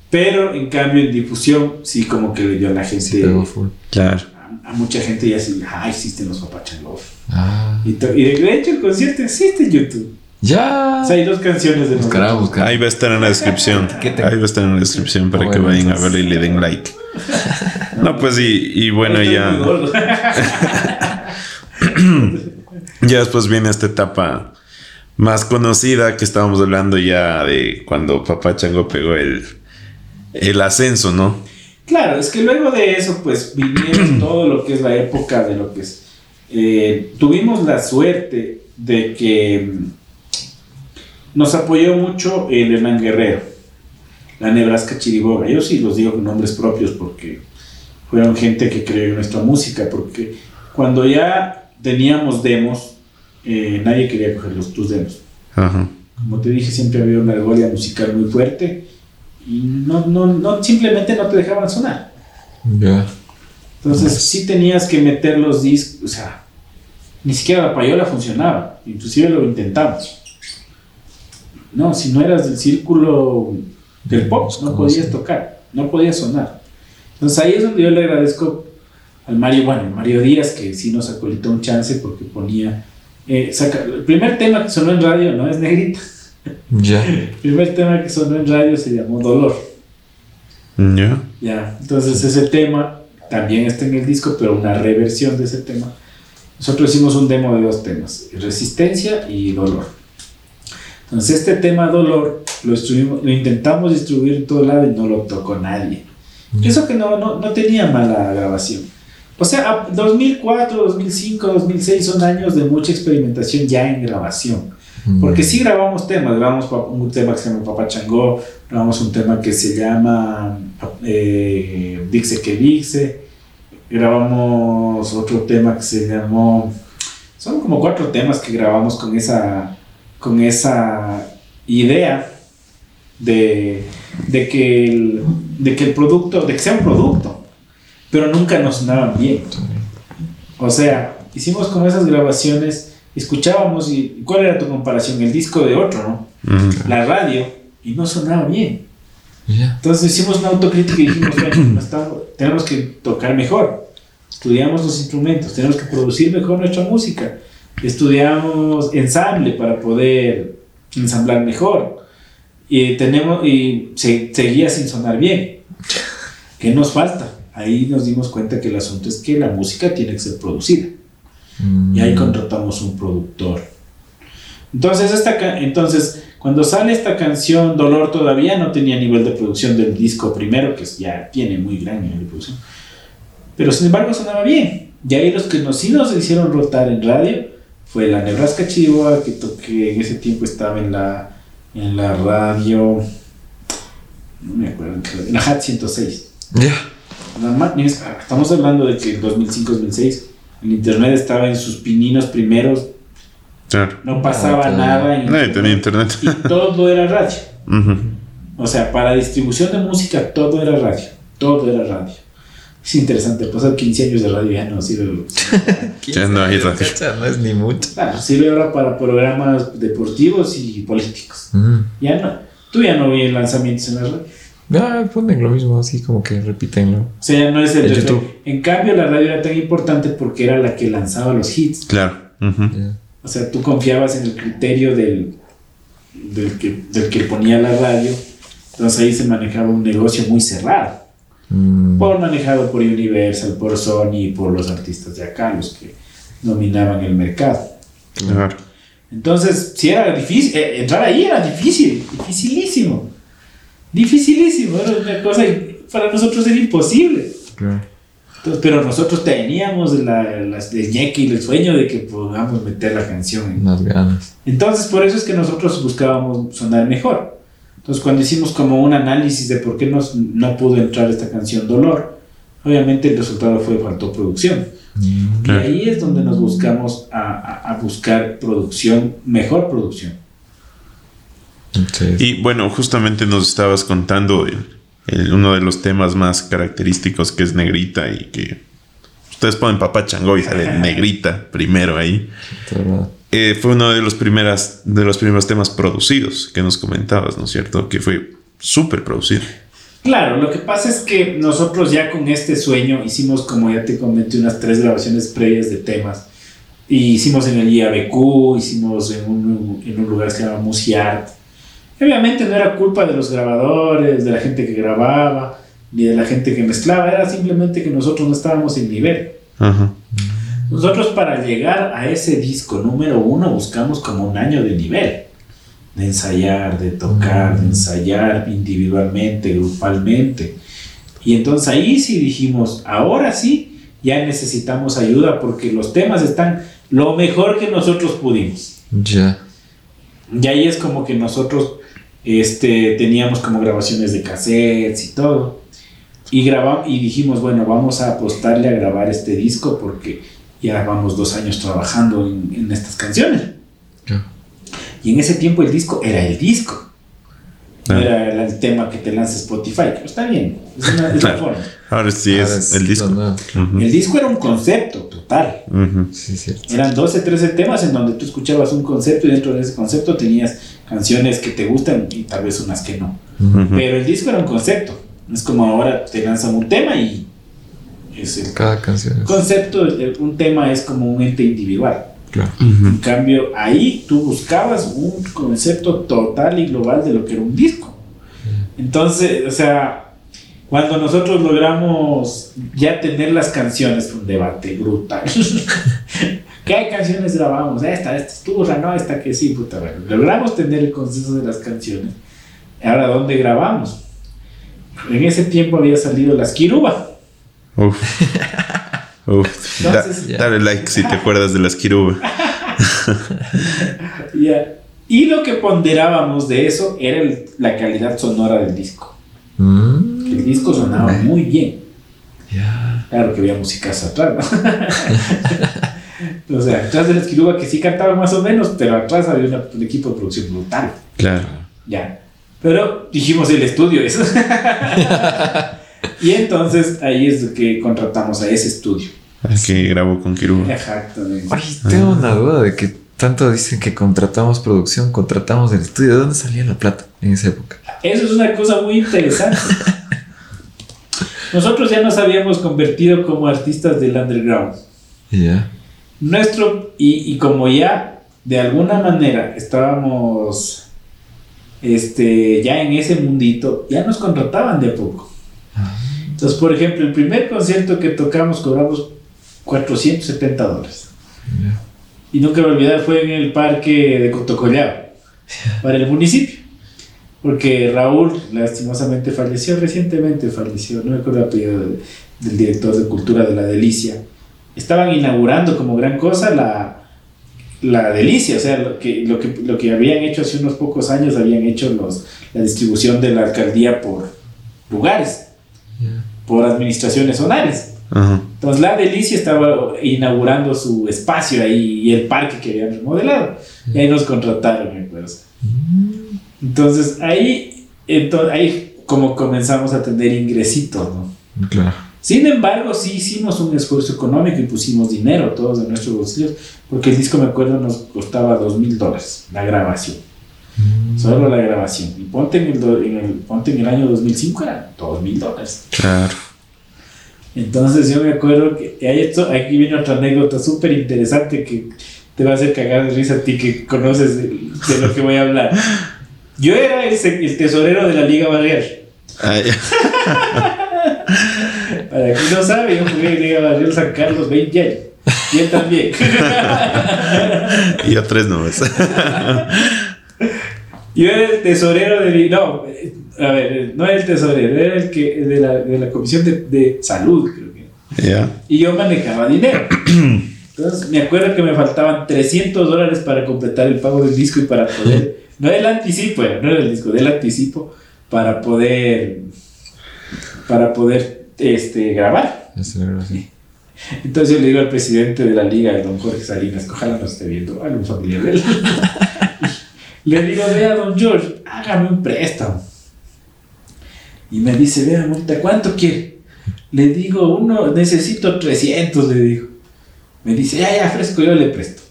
pero en cambio en difusión sí como que le dio a la gente, pegó full. Claro. a, a mucha gente ya así, ah, existen los papachangos. Ah. Y, y de hecho el concierto existe en YouTube. Ya. O sea, hay dos canciones de Buscará, nosotros. buscará. Ahí va a estar en la descripción. Ahí va a estar en la descripción para que Bueno, vayan a entonces. verlo y le den like. No, pues y, y bueno, ya. Ya después viene esta etapa más conocida que estábamos hablando ya de cuando Papá Chango pegó el, el ascenso, ¿no? Claro, es que luego de eso, pues vinieron todo lo que es la época de lo que es. eh, tuvimos la suerte de que mm, nos apoyó mucho el Hernán Guerrero, la Nebraska Chiriboga. Yo sí los digo con nombres propios porque fueron gente que creó en nuestra música, porque cuando ya teníamos demos, eh, nadie quería coger los, tus demos. Ajá. Como te dije, siempre había una argolla musical muy fuerte y no, no, no, simplemente no te dejaban sonar. Ya. Entonces sí tenías que meter los discos, o sea, ni siquiera la payola funcionaba, inclusive lo intentamos. No, si no eras del círculo del pop, no podías tocar, no podías sonar. Entonces ahí es donde yo le agradezco al Mario, bueno, Mario Díaz, que sí nos acolitó un chance porque ponía, eh, saca- el primer tema que sonó en radio, no es negrita, Ya. el primer tema que sonó en radio se llamó Dolor. Ya. Ya, entonces ese tema también está en el disco, pero una reversión de ese tema. Nosotros hicimos un demo de dos temas, resistencia y dolor. Entonces este tema dolor lo, lo intentamos distribuir en todo lado y no lo tocó nadie. Eso que no, no, no tenía mala grabación. O sea, a- 2004, 2005, 2006 son años de mucha experimentación ya en grabación. Mm. Porque sí grabamos temas, grabamos un tema que se llama Papá Changó, grabamos un tema que se llama eh, Dixe que Dixe, grabamos otro tema que se llamó... Son como cuatro temas que grabamos con esa, con esa idea de, de, que el, de que el producto, de que sea un producto, pero nunca nos sonaban bien. O sea, hicimos como esas grabaciones, escuchábamos y ¿cuál era tu comparación? El disco de otro, ¿no? La radio y no sonaba bien. Ya. Entonces hicimos una autocrítica y dijimos, bueno, no estamos- tenemos que tocar mejor. Estudiamos los instrumentos, tenemos que producir mejor nuestra música. Estudiamos ensamble para poder ensamblar mejor. Y, tenemos, y se, seguía sin sonar bien. ¿Qué nos falta? Ahí nos dimos cuenta que el asunto es que la música tiene que ser producida. Mm. Y ahí contratamos un productor. Entonces, esta entonces, cuando sale esta canción, Dolor todavía no tenía nivel de producción del disco primero, que ya tiene muy gran nivel de producción. Pero sin embargo sonaba bien. Y ahí los que nos, sí nos hicieron rotar en radio fue la Nebraska Chihuahua, que, que en ese tiempo estaba en la, en la radio, no me acuerdo, en la HAT 106. Ya. Mira, Estamos hablando de que en 2005-2006 el internet estaba en sus pininos primeros, Claro. no pasaba Ah, nada en Nadie tenía internet. y todo era radio. O sea, para distribución de música todo era radio, todo era radio. Es interesante, pasar 15 años de radio ya no sirve. Ya no hay radio. No es ni mucho. Claro, sirve ahora para programas deportivos y políticos. Mm. Ya no. Tú ya no ves lanzamientos en la radio. Ah, ponen lo mismo, así como que repítenlo. O sea, ya no es el refle- YouTube. En cambio, la radio era tan importante porque era la que lanzaba los hits. Claro. O sea, tú confiabas en el criterio del, del, que, del que ponía la radio. Entonces ahí se manejaba un negocio muy cerrado. Mm. Por manejado por Universal, por Sony y por los artistas de acá, los que dominaban el mercado. Claro. Entonces, si era difícil, eh, entrar ahí era difícil, dificilísimo. Dificilísimo, era una cosa para nosotros era imposible. Claro. Entonces, pero nosotros teníamos la, la, el ñeque y el sueño de que podamos meter la canción. en- Unas ganas. Entonces, por eso es que nosotros buscábamos sonar mejor. Entonces, cuando hicimos como un análisis de por qué nos, no pudo entrar esta canción Dolor, obviamente el resultado fue faltó producción. Mm. Y ahí es donde nos buscamos a, a- a buscar producción, mejor producción. Sí. Y bueno, justamente nos estabas contando el- el- uno de los temas más característicos que es Negrita y que ustedes ponen Papá Chango y sale Negrita primero ahí. Eh, fue uno de los, primeras, de los primeros temas producidos que nos comentabas, ¿no es cierto? Que fue súper producido. Claro, lo que pasa es que nosotros ya con este sueño hicimos, como ya te comenté, unas tres grabaciones previas de temas. Y hicimos en el IABQ, hicimos en un, en un lugar que se llama Musiart. Obviamente no era culpa de los grabadores, de la gente que grababa, ni de la gente que mezclaba, era simplemente que nosotros no estábamos en nivel. Ajá. Nosotros para llegar a ese disco número uno buscamos como un año de nivel. De ensayar, de tocar, de ensayar individualmente, grupalmente. Y entonces ahí sí dijimos, ahora sí, ya necesitamos ayuda porque los temas están lo mejor que nosotros pudimos. Ya. Y ahí es como que nosotros este, teníamos como grabaciones de cassettes y todo. Y, grabamos, y dijimos, bueno, vamos a apostarle a grabar este disco porque ya vamos dos años trabajando en, en estas canciones. Y en ese tiempo el disco era el disco. No Ah. era el tema que te lanza Spotify, pero está bien. Es, una, es la Claro. forma. Ahora sí Ahora es el disco. El disco era un concepto total. Ujú. Sí, cierto. Eran 12, 13 temas en donde tú escuchabas un concepto y dentro de ese concepto tenías canciones que te gustan y tal vez unas que no. Pero el disco era un concepto. Es como ahora te lanzan un tema y es el Cada canción es. concepto, el- un tema es como un ente individual. Claro. En cambio, ahí tú buscabas un concepto total y global de lo que era un disco. Entonces, o sea, cuando nosotros logramos ya tener las canciones, fue un debate brutal. ¿Qué canciones grabamos? Esta, esta es turra, no, esta que sí, puta. Bueno, logramos tener el consenso de las canciones. Ahora, ¿dónde grabamos? En ese tiempo había salido Las Kiruba. Uf. Uf. Da- Entonces, ya. dale like si te acuerdas de las Kiruba. Ya. Y lo que ponderábamos de eso era el- la calidad sonora del disco. Mm. El disco sonaba muy bien. Ya. Claro que había musicas atrás, ¿no? o sea, atrás de la esquiluba que sí cantaba más o menos, pero atrás había una- un equipo de producción brutal. Claro. Ya. Pero dijimos el estudio eso. Y entonces ahí es que contratamos a ese estudio. Que grabó con Kiruba. Exactamente. Ay, tengo una duda de que tanto dicen que contratamos producción, contratamos el estudio. ¿De dónde salía la plata en esa época? Eso es una cosa muy interesante. Nosotros ya nos habíamos convertido como artistas del underground. Ya. Nuestro, y, y como ya de alguna manera estábamos este, ya en ese mundito, ya nos contrataban de a poco. Entonces, por ejemplo, el primer concierto que tocamos cobramos 470 dólares. Ya. Y nunca me olvidar, fue en el parque de Cotocollao, para el municipio. Porque Raúl, lastimosamente, falleció recientemente, falleció, no me acuerdo el apellido de- del director de cultura de La Delicia. Estaban inaugurando como gran cosa la, la Delicia, o sea, lo que, lo, que, lo que habían hecho hace unos pocos años, habían hecho los, la distribución de la alcaldía por lugares. Por administraciones zonales. Ajá. Entonces la Delicia estaba inaugurando su espacio ahí y el parque que habían remodelado. Y ahí nos contrataron, me acuerdo. Entonces ahí, entonces, ahí como comenzamos a tener ingresitos, ¿no? Claro. Sin embargo, sí hicimos un esfuerzo económico y pusimos dinero todos de nuestros bolsillos, porque el disco, me acuerdo, nos costaba dos mil dólares la grabación. Solo la grabación. Y ponte en el, do- en el, ponte en el año 2005 era dos mil dólares. Claro. Entonces yo me acuerdo que hay esto, aquí viene otra anécdota súper interesante que te va a hacer cagar de risa a ti que conoces de, de lo que voy a hablar. Yo era el, el tesorero de la Liga Barrial. Para quien no sabe, yo jugué en Liga Barrial San Carlos 20 años. Y él también. y a tres nomás. Yo era el tesorero de mi- No, eh, a ver, no era el tesorero, era el que de la, de la Comisión de, de Salud, creo que. Y yo manejaba dinero. Entonces me acuerdo que me faltaban 300 dólares para completar el pago del disco y para poder. No del anticipo, era, no era el disco, del anticipo para poder. Para poder este, grabar. Era. Entonces yo le digo al presidente de la liga, el don Jorge Salinas, ojalá nos esté viendo, algún familiar de él. le digo, vea, don George, hágame un préstamo. Y me dice, vea, multa, ¿cuánto quiere? Le digo, uno, necesito 300, le digo. Me dice, ya, ya, fresco, yo le presto.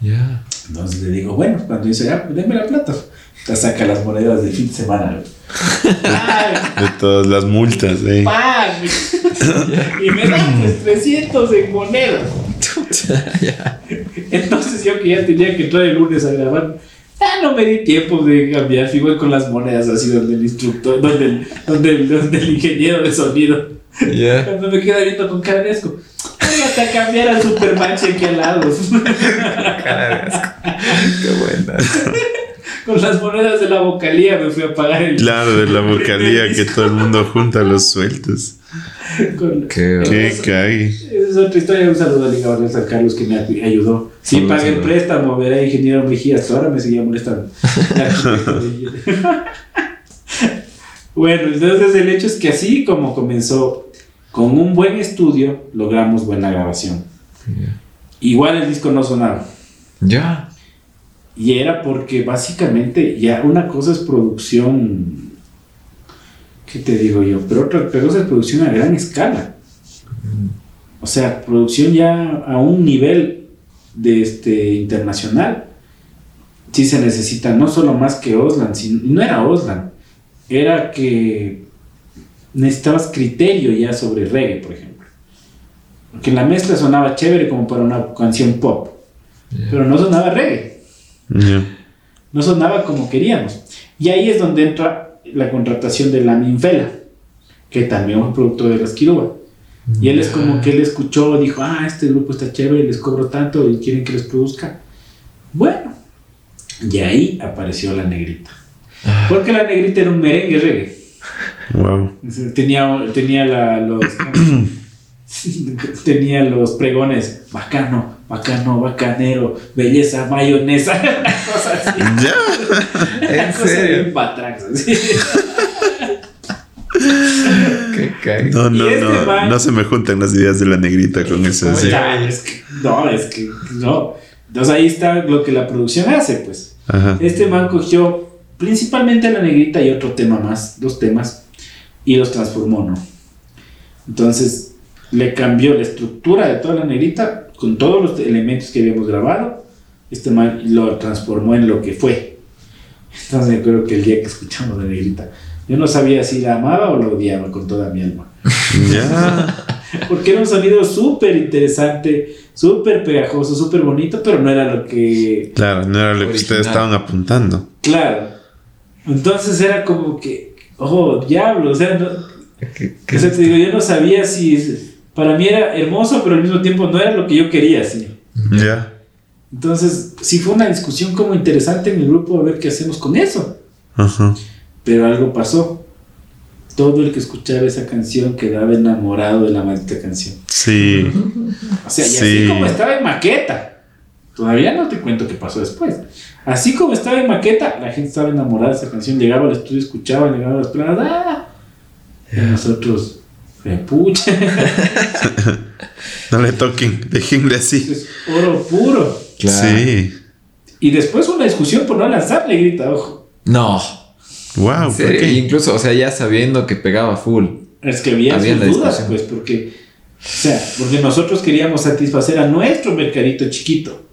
Ya. Entonces le digo, bueno, cuando dice, ya, pues deme la plata. Te saca las monedas del fin de semana. ¡Ay, De todas las multas, eh. ¡Pam! y me dan pues 300 en monedas. Entonces yo que ya tenía que entrar el lunes a grabar, ya no me di tiempo de cambiar, igual con las monedas así donde el instructor, donde el, donde el, donde el ingeniero de sonido, Ya. me queda viendo con cara de asco. Hágate a cambiar al Supermatch aquí al lado. Qué buena. con las monedas de la vocalía me fui a pagar el... Claro, de la vocalía que todo el mundo junta los sueltos. con- Qué. Esa es otra historia. Un saludo a Liga San Carlos que me ay- ayudó. Sí, pagué el préstamo, verá, ingeniero Mejía. Hasta ahora me seguía molestando. bueno, entonces el hecho es que así como comenzó, con un buen estudio, logramos buena grabación. Igual el disco no sonaba. Ya. Y era porque básicamente ya una cosa es producción. ¿Qué te digo yo? Pero otra cosa es producción a gran escala. O sea, producción ya a un nivel de este internacional. Sí se necesita no solo más que Oslan, sino, no era Oslan, era que necesitabas criterio ya sobre reggae, por ejemplo. Porque la mezcla sonaba chévere como para una canción pop, Ya. pero no sonaba reggae no sonaba como queríamos. Y ahí es donde entra la contratación de la Minfela, que también es un productor de las. Y él es como que él escuchó, dijo, ah, este grupo está chévere, les cobro tanto y quieren que les produzca. Bueno, y ahí apareció la negrita. Ah. Porque la negrita era un merengue reggae. Wow. Tenía, tenía la- los... tenía los pregones, bacano, bacano, bacanero, belleza, mayonesa, una cosa así. Ya. ¿En cosa serio? patrax, así. Qué. No, no, este no. man- No se me juntan las ideas de la negrita con eso. Pues sí. ya, es que- no, es que no. Entonces ahí está lo que la producción hace, pues. Ajá. Este man cogió principalmente a la negrita y otro tema más, dos temas, y los transformó, ¿no? Entonces le cambió la estructura de toda la negrita con todos los elementos que habíamos grabado. Este man lo transformó en lo que fue. Entonces me acuerdo que el día que escuchamos la negrita, yo no sabía si la amaba o la odiaba con toda mi alma. Ya. Porque era un sonido súper interesante, súper pegajoso, súper bonito, pero no era lo que... Claro, no era lo que ustedes estaban apuntando. Claro. Entonces era como que, oh, diablo, o sea, no- ¿Qué, qué o sea, te digo, yo no sabía si... Para mí era hermoso, pero al mismo tiempo no era lo que yo quería, sí. Ya. Entonces, sí fue una discusión como interesante en el grupo a ver qué hacemos con eso. Ajá. Pero algo pasó. Todo el que escuchaba esa canción quedaba enamorado de la maldita canción. Sí. O sea, y Sí. así como estaba en maqueta, todavía no te cuento qué pasó después. Así como estaba en maqueta, la gente estaba enamorada de esa canción, llegaba al estudio, escuchaba, llegaba a las planas, ¡ah! Y nosotros, "Eh, pucha, No le toquen, déjenle así. es oro puro. Claro. Sí. Y después una discusión por no lanzarle, grita, ojo. No. Wow, ¿En ¿por qué? Incluso, o sea, ya sabiendo que pegaba full. es que había Había sus dudas, discusión. pues, porque, o sea, porque nosotros queríamos satisfacer a nuestro mercadito chiquito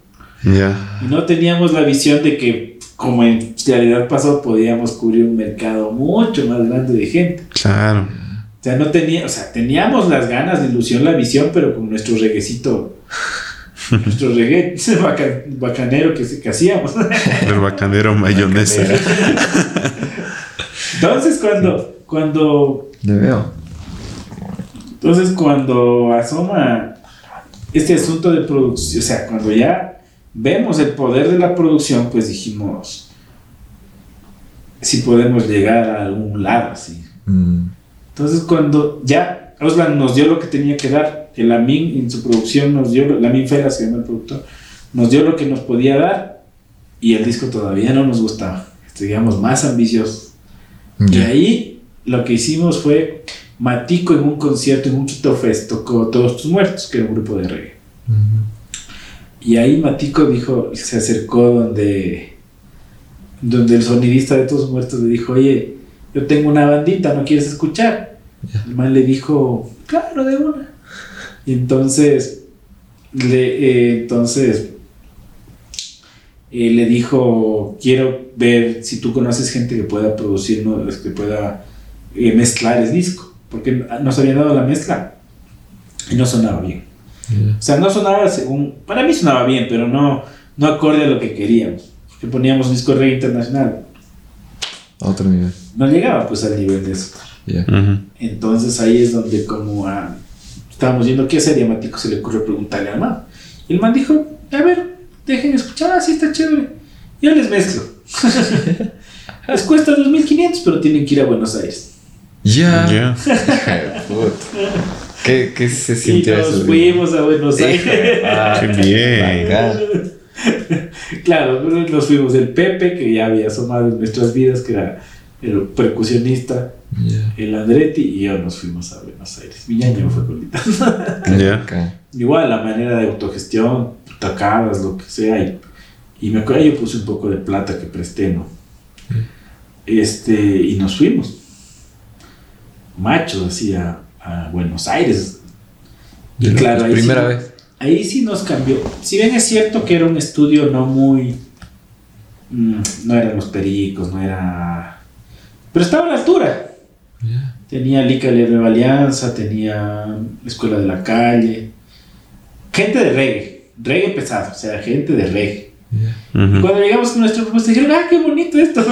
Ya. y no teníamos la visión de que, como en realidad pasó, podíamos cubrir un mercado mucho más grande de gente. Claro. O sea, no tenía, o sea, teníamos las ganas, la ilusión, la visión, pero con nuestro reguecito, nuestro reggae baca- bacanero que, hacíamos. El bacanero mayonesa. Entonces, cuando, cuando Le veo. Entonces, cuando asoma este asunto de producción, o sea, cuando ya vemos el poder de la producción, pues dijimos, si podemos llegar a algún lado, así. Mm. Entonces, cuando ya Oslan nos dio lo que tenía que dar, el Amin en su producción nos dio, el Amin Fela se llama el productor, nos dio lo que nos podía dar y el disco todavía no nos gustaba. Seguíamos más ambiciosos. Y ahí lo que hicimos fue Matico en un concierto en un Quito Fest tocó Todos tus muertos, que era un grupo de reggae. Y ahí Matico dijo, se acercó donde, donde el sonidista de Todos muertos le dijo, oye, yo tengo una bandita, ¿no quieres escuchar? El man le dijo, claro, de una. Y entonces, le, eh, entonces eh, le dijo, quiero ver si tú conoces gente que pueda producir, ¿no? que pueda eh, mezclar el disco. Porque nos habían dado la mezcla y no sonaba bien. O sea, no sonaba según. Para mí sonaba bien, pero no, no acorde a lo que queríamos. Porque poníamos un disco de reggae internacional. A otro nivel. No llegaba pues al nivel de eso. Entonces ahí es donde, como ah, estábamos viendo qué hacer, y a Matico se le ocurrió preguntarle al man. Y el man dijo: A ver, dejen escuchar, así está chévere. Yo les mezclo. les cuesta 2.500, pero tienen que ir a Buenos Aires. Ya. Puta. ¿Qué, ¿Qué se Y sintió nos eso? fuimos a Buenos Aires. madre. Qué bien. Claro, nos fuimos del Pepe, que ya había asomado en nuestras vidas, que era el percusionista, el Andretti, y yo nos fuimos a Buenos Aires. Viñaño fue con Ya. Bacán. Igual la manera de autogestión, tocadas, lo que sea. Y, y me acuerdo, yo puse un poco de plata que presté, ¿no? Este, y nos fuimos. Machos, así a, a Buenos Aires. Y claro, ahí primera sí- vez. ahí sí nos cambió. Si bien es cierto que era un estudio no muy. mm, no eran los pericos, no era. Pero estaba a la altura. Tenía Lica de Nueva Alianza, tenía Escuela de la Calle. Gente de reggae. Reggae pesado, o sea, gente de reggae. Ya. Y Ujú. cuando llegamos con nuestro propuesta, dijeron, ¡ah, qué bonito esto!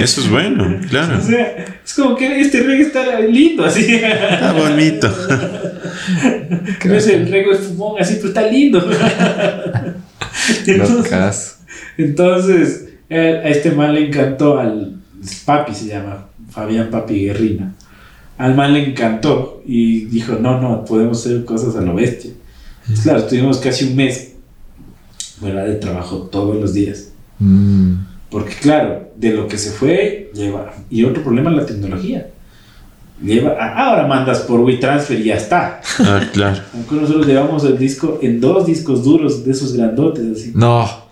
Eso es bueno, claro. o sea, es como que este reggae está lindo, así. Está bonito. No es el reggae fumón, así, pero está lindo. Entonces. Entonces, eh, a este man le encantó al papi, se llama Fabián Papi Guerrina. Al man le encantó y dijo, no, no, podemos hacer cosas a lo bestia. Claro, estuvimos casi un mes fuera de trabajo todos los días. Mm. Porque claro, de lo que se fue, lleva... Y otro problema es la tecnología. Lleva, ahora mandas por WeTransfer y ya está. Ah, claro. Aunque nosotros llevamos el disco en dos discos duros de esos grandotes así. No.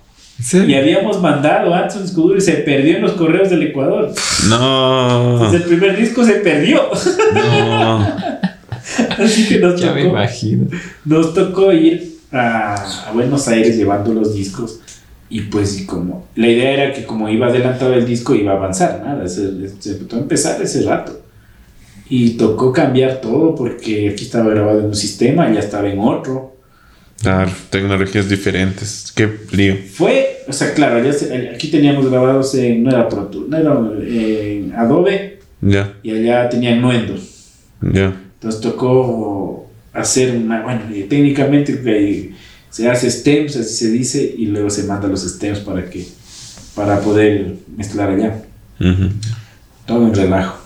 ¿En Y habíamos mandado disco duro y se perdió en los correos del Ecuador. No. Desde el primer disco se perdió. No. Así que nos Ya me tocó, imagino. nos tocó ir a, a Buenos Aires llevando los discos. Y pues y como la idea era que como iba adelantado el disco iba a avanzar, nada, se, se empezó a empezar ese rato. Y tocó cambiar todo porque aquí estaba grabado en un sistema, ya estaba en otro. Claro, tecnologías diferentes. Qué lío. Fue, o sea, claro, ya se- aquí teníamos grabados en, no era Pro no era en Adobe Ya, y allá tenían Nuendo. ya. Entonces tocó hacer una, bueno, y técnicamente eh, se hace stems, así se dice, y luego se manda los stems para que, para poder mezclar allá. Todo en relajo.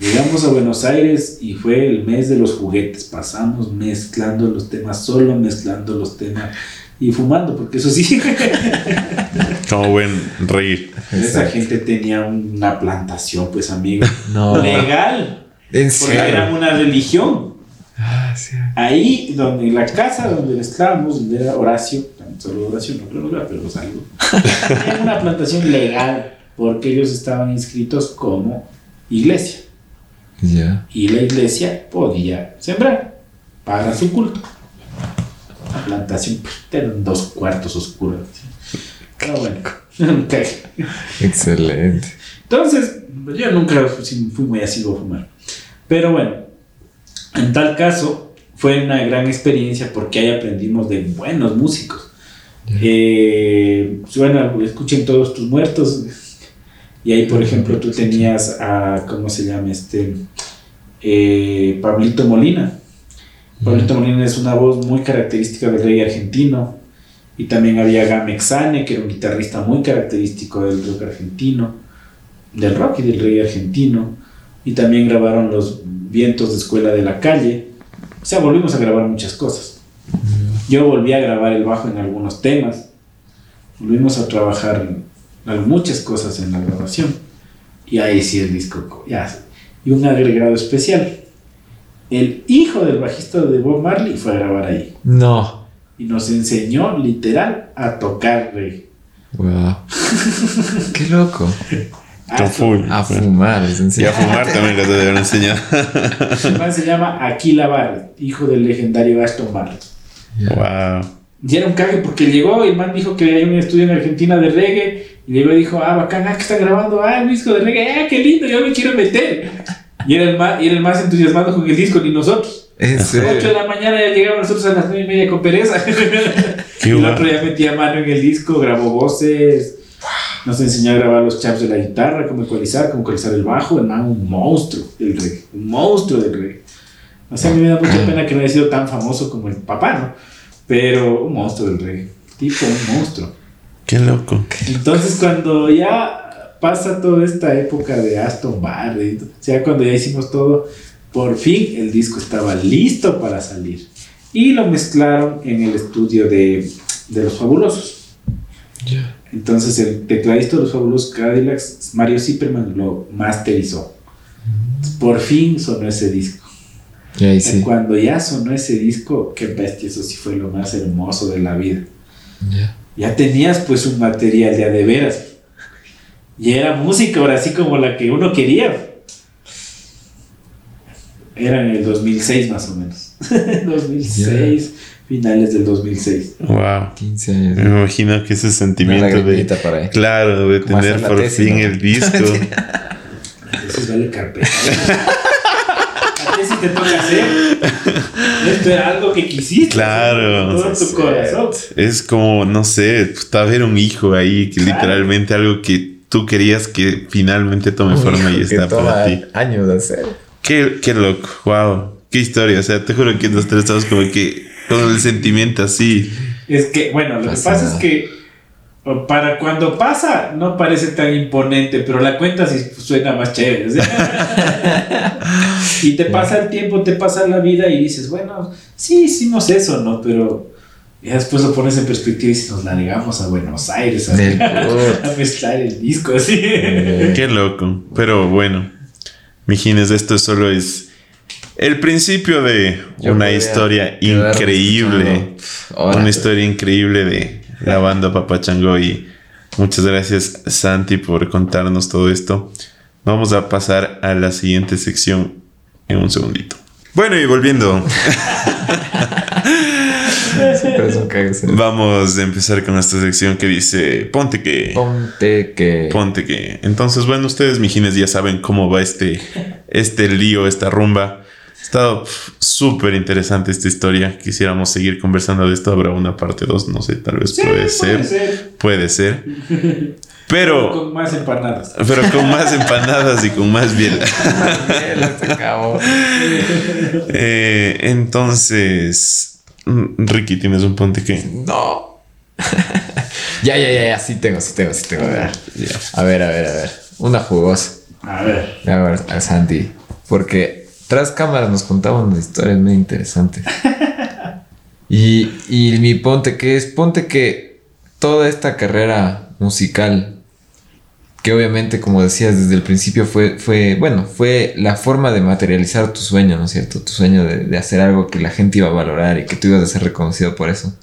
Llegamos a Buenos Aires y fue el mes de los juguetes. Pasamos mezclando los temas, solo mezclando los temas y fumando, porque eso sí, Como buen reír. esa gente tenía una plantación, pues amigo, No. legal, En porque era una religión. Ah, sí. Ahí, donde en la casa donde estábamos, donde era Horacio, solo Horacio, no creo que era, pero algo, era una plantación legal, porque ellos estaban inscritos como iglesia. Y la iglesia podía sembrar para su culto. La plantación pues, eran dos cuartos oscuros. Pero bueno. Excelente. Entonces, yo nunca fui muy asiduo a fumar. Pero bueno, en tal caso, fue una gran experiencia porque ahí aprendimos de buenos músicos. Eh, bueno, escuchen todos tus muertos. Y ahí, por ejemplo, tú tenías a, ¿cómo se llama? Este, eh, Pablito Molina. Pablito Molina es una voz muy característica del reggae argentino. Y también había Gamexane, que era un guitarrista muy característico del rock argentino, del rock y del reggae argentino. Y también grabaron los vientos de escuela de la calle. O sea, volvimos a grabar muchas cosas. Yo volví a grabar el bajo en algunos temas. Volvimos a trabajar en muchas cosas en la grabación. Y ahí sí el disco. co- Ya. Y un agregado especial. El hijo del bajista de Bob Marley fue a grabar ahí. No. Y nos enseñó literal a tocar reggae. Wow. Qué loco. Full. A fumar, Y a fumar también lo deben enseñar. Se llama Aquila Barrett, hijo del legendario Aston Barrett. wow. Y era un cague porque llegó y el man dijo que hay un estudio en Argentina de reggae. Y llegó y dijo, ah, bacán, ah, que está grabando, ah, un disco de reggae, ah, qué lindo, yo me quiero meter. Y era el más, y era el más entusiasmado con el disco, ni nosotros. En A las 8 de la mañana ya llegamos nosotros a las 9 y media con pereza. Y el otro ya metía mano en el disco, grabó voces, nos enseñó a grabar los chaps de la guitarra, cómo ecualizar, cómo ecualizar el bajo. El man, un monstruo del reggae, un monstruo del reggae. O sea, a mí me da mucha pena que no haya sido tan famoso como el papá, ¿no? Pero un monstruo del reggae, tipo un monstruo. Qué loco. Entonces, cuando ya pasa toda esta época de Aston Barrett, o sea, cuando ya hicimos todo, por fin el disco estaba listo para salir. Y lo mezclaron en el estudio de, de Los Fabulosos. Ya. Entonces, el tecladista de Los Fabulosos Cadillacs, Mario Zipperman, lo masterizó. Por fin sonó ese disco. Sí. Cuando ya sonó ese disco, qué bestia, eso sí fue lo más hermoso de la vida Ya. ya tenías pues un material ya de veras. Y era música ahora así como la que uno quería. Era en el 2006 más o menos. 2006, finales del 2006. Wow. 15 años. Me imagino que ese sentimiento de. lagrimita para ahí. Claro, de Como tener por tesis, fin ¿no? el disco. Entonces vale carpeta. ¿A ti sí te toca hacer? Esto era algo que quisiste. Claro. con tu corazón. Es como, no sé, puta, ver un hijo ahí que Claro. literalmente algo que tú querías que finalmente tome forma y está para ti. años de hacer. Qué, qué loco, wow. Qué historia. O sea, te juro que nosotros estamos como que con el sentimiento así. Es que, bueno, lo que Pasa es que para cuando pasa no parece tan imponente, pero la cuenta sí suena más chévere. y te pasa el tiempo, te pasa la vida y dices, bueno, sí, hicimos eso, ¿no? Pero ya después lo pones en perspectiva y dices, nos la negamos a Buenos Aires a, a mezclar el disco así. Qué loco. Pero bueno, mijines, esto solo es el principio de Yo una historia increíble. Una historia increíble de la banda Papachango y muchas gracias Santi por contarnos todo esto. Vamos a pasar a la siguiente sección en un segundito. Bueno, y volviendo, vamos a empezar con esta sección que dice Ponte que. Ponte que. Ponte que. Entonces, bueno, ustedes, mijines, ya saben cómo va este, este lío, esta rumba. Ha estado súper interesante esta historia. Quisiéramos seguir conversando de esto. Habrá una parte 2, no sé, tal vez Sí, puede, ser, ser. Puede ser. Pero, Con más empanadas. pero con más empanadas y con más biela. Acabó. Eh, entonces, Ricky, ¿tienes un ponte que? No. ya, ya, ya, ya. Sí tengo, sí tengo, sí tengo. A ver, Ya. a ver, a ver. A ver. Una jugosa. A ver. A ver, a Santi. Porque tras cámaras nos contaban unas historias muy interesantes. Y, y mi ponte que es, ponte que toda esta carrera musical, que obviamente, como decías desde el principio, fue, fue bueno, fue la forma de materializar tu sueño, ¿no es cierto? Tu sueño de, de hacer algo que la gente iba a valorar y que tú ibas a ser reconocido por eso.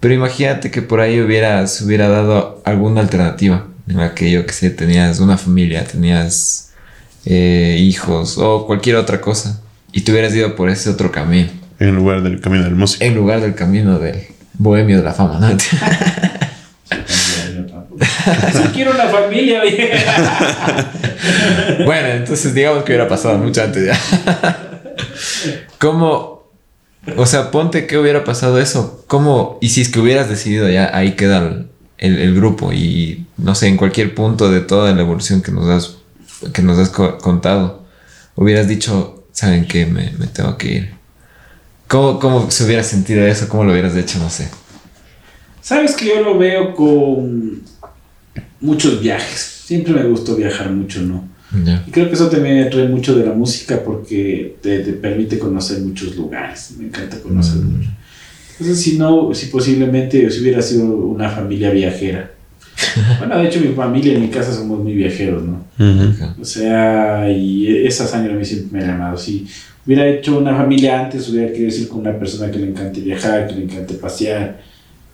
Pero imagínate que por ahí hubiera, se hubiera dado alguna alternativa en la que yo que sé, tenías una familia, tenías eh, hijos o cualquier otra cosa y te hubieras ido por ese otro camino. En lugar del camino del músico. En lugar del camino del bohemio de la fama, ¿no? Si quiero una familia, bueno, entonces digamos que hubiera pasado mucho antes ya. ¿Cómo? O sea, ponte que hubiera pasado eso. ¿Cómo? Y si es que hubieras decidido ya, ahí queda el, el- el grupo y no sé, en cualquier punto de toda la evolución que nos has, que nos has co- contado, hubieras dicho, ¿saben qué? Me, me tengo que ir. ¿Cómo, ¿Cómo se hubiera sentido eso? ¿Cómo lo hubieras hecho? No sé. Sabes que yo lo veo con muchos viajes. Siempre me gustó viajar mucho, ¿no? Ya. Y creo que eso también me atrae mucho de la música porque te, te permite conocer muchos lugares. Me encanta conocer Mm. mucho. Entonces, si no, si posiblemente si hubiera sido una familia viajera. Bueno, de hecho, mi familia y mi casa somos muy viajeros, ¿no? O sea, y esa sangre a mí siempre me ha llamado. Si hubiera hecho una familia antes, hubiera querido decir con una persona que le encante viajar, que le encante pasear,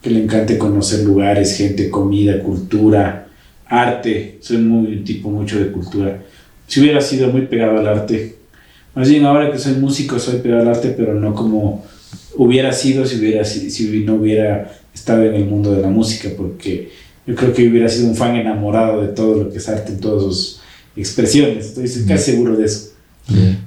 que le encante conocer lugares, gente, comida, cultura, arte. Soy muy tipo mucho de cultura. Si hubiera sido muy pegado al arte, más bien ahora que soy músico soy pegado al arte, pero no como hubiera sido si hubiera si, si no hubiera estado en el mundo de la música, porque yo creo que hubiera sido un fan enamorado de todo lo que es arte en todas sus expresiones. Estoy casi seguro de eso.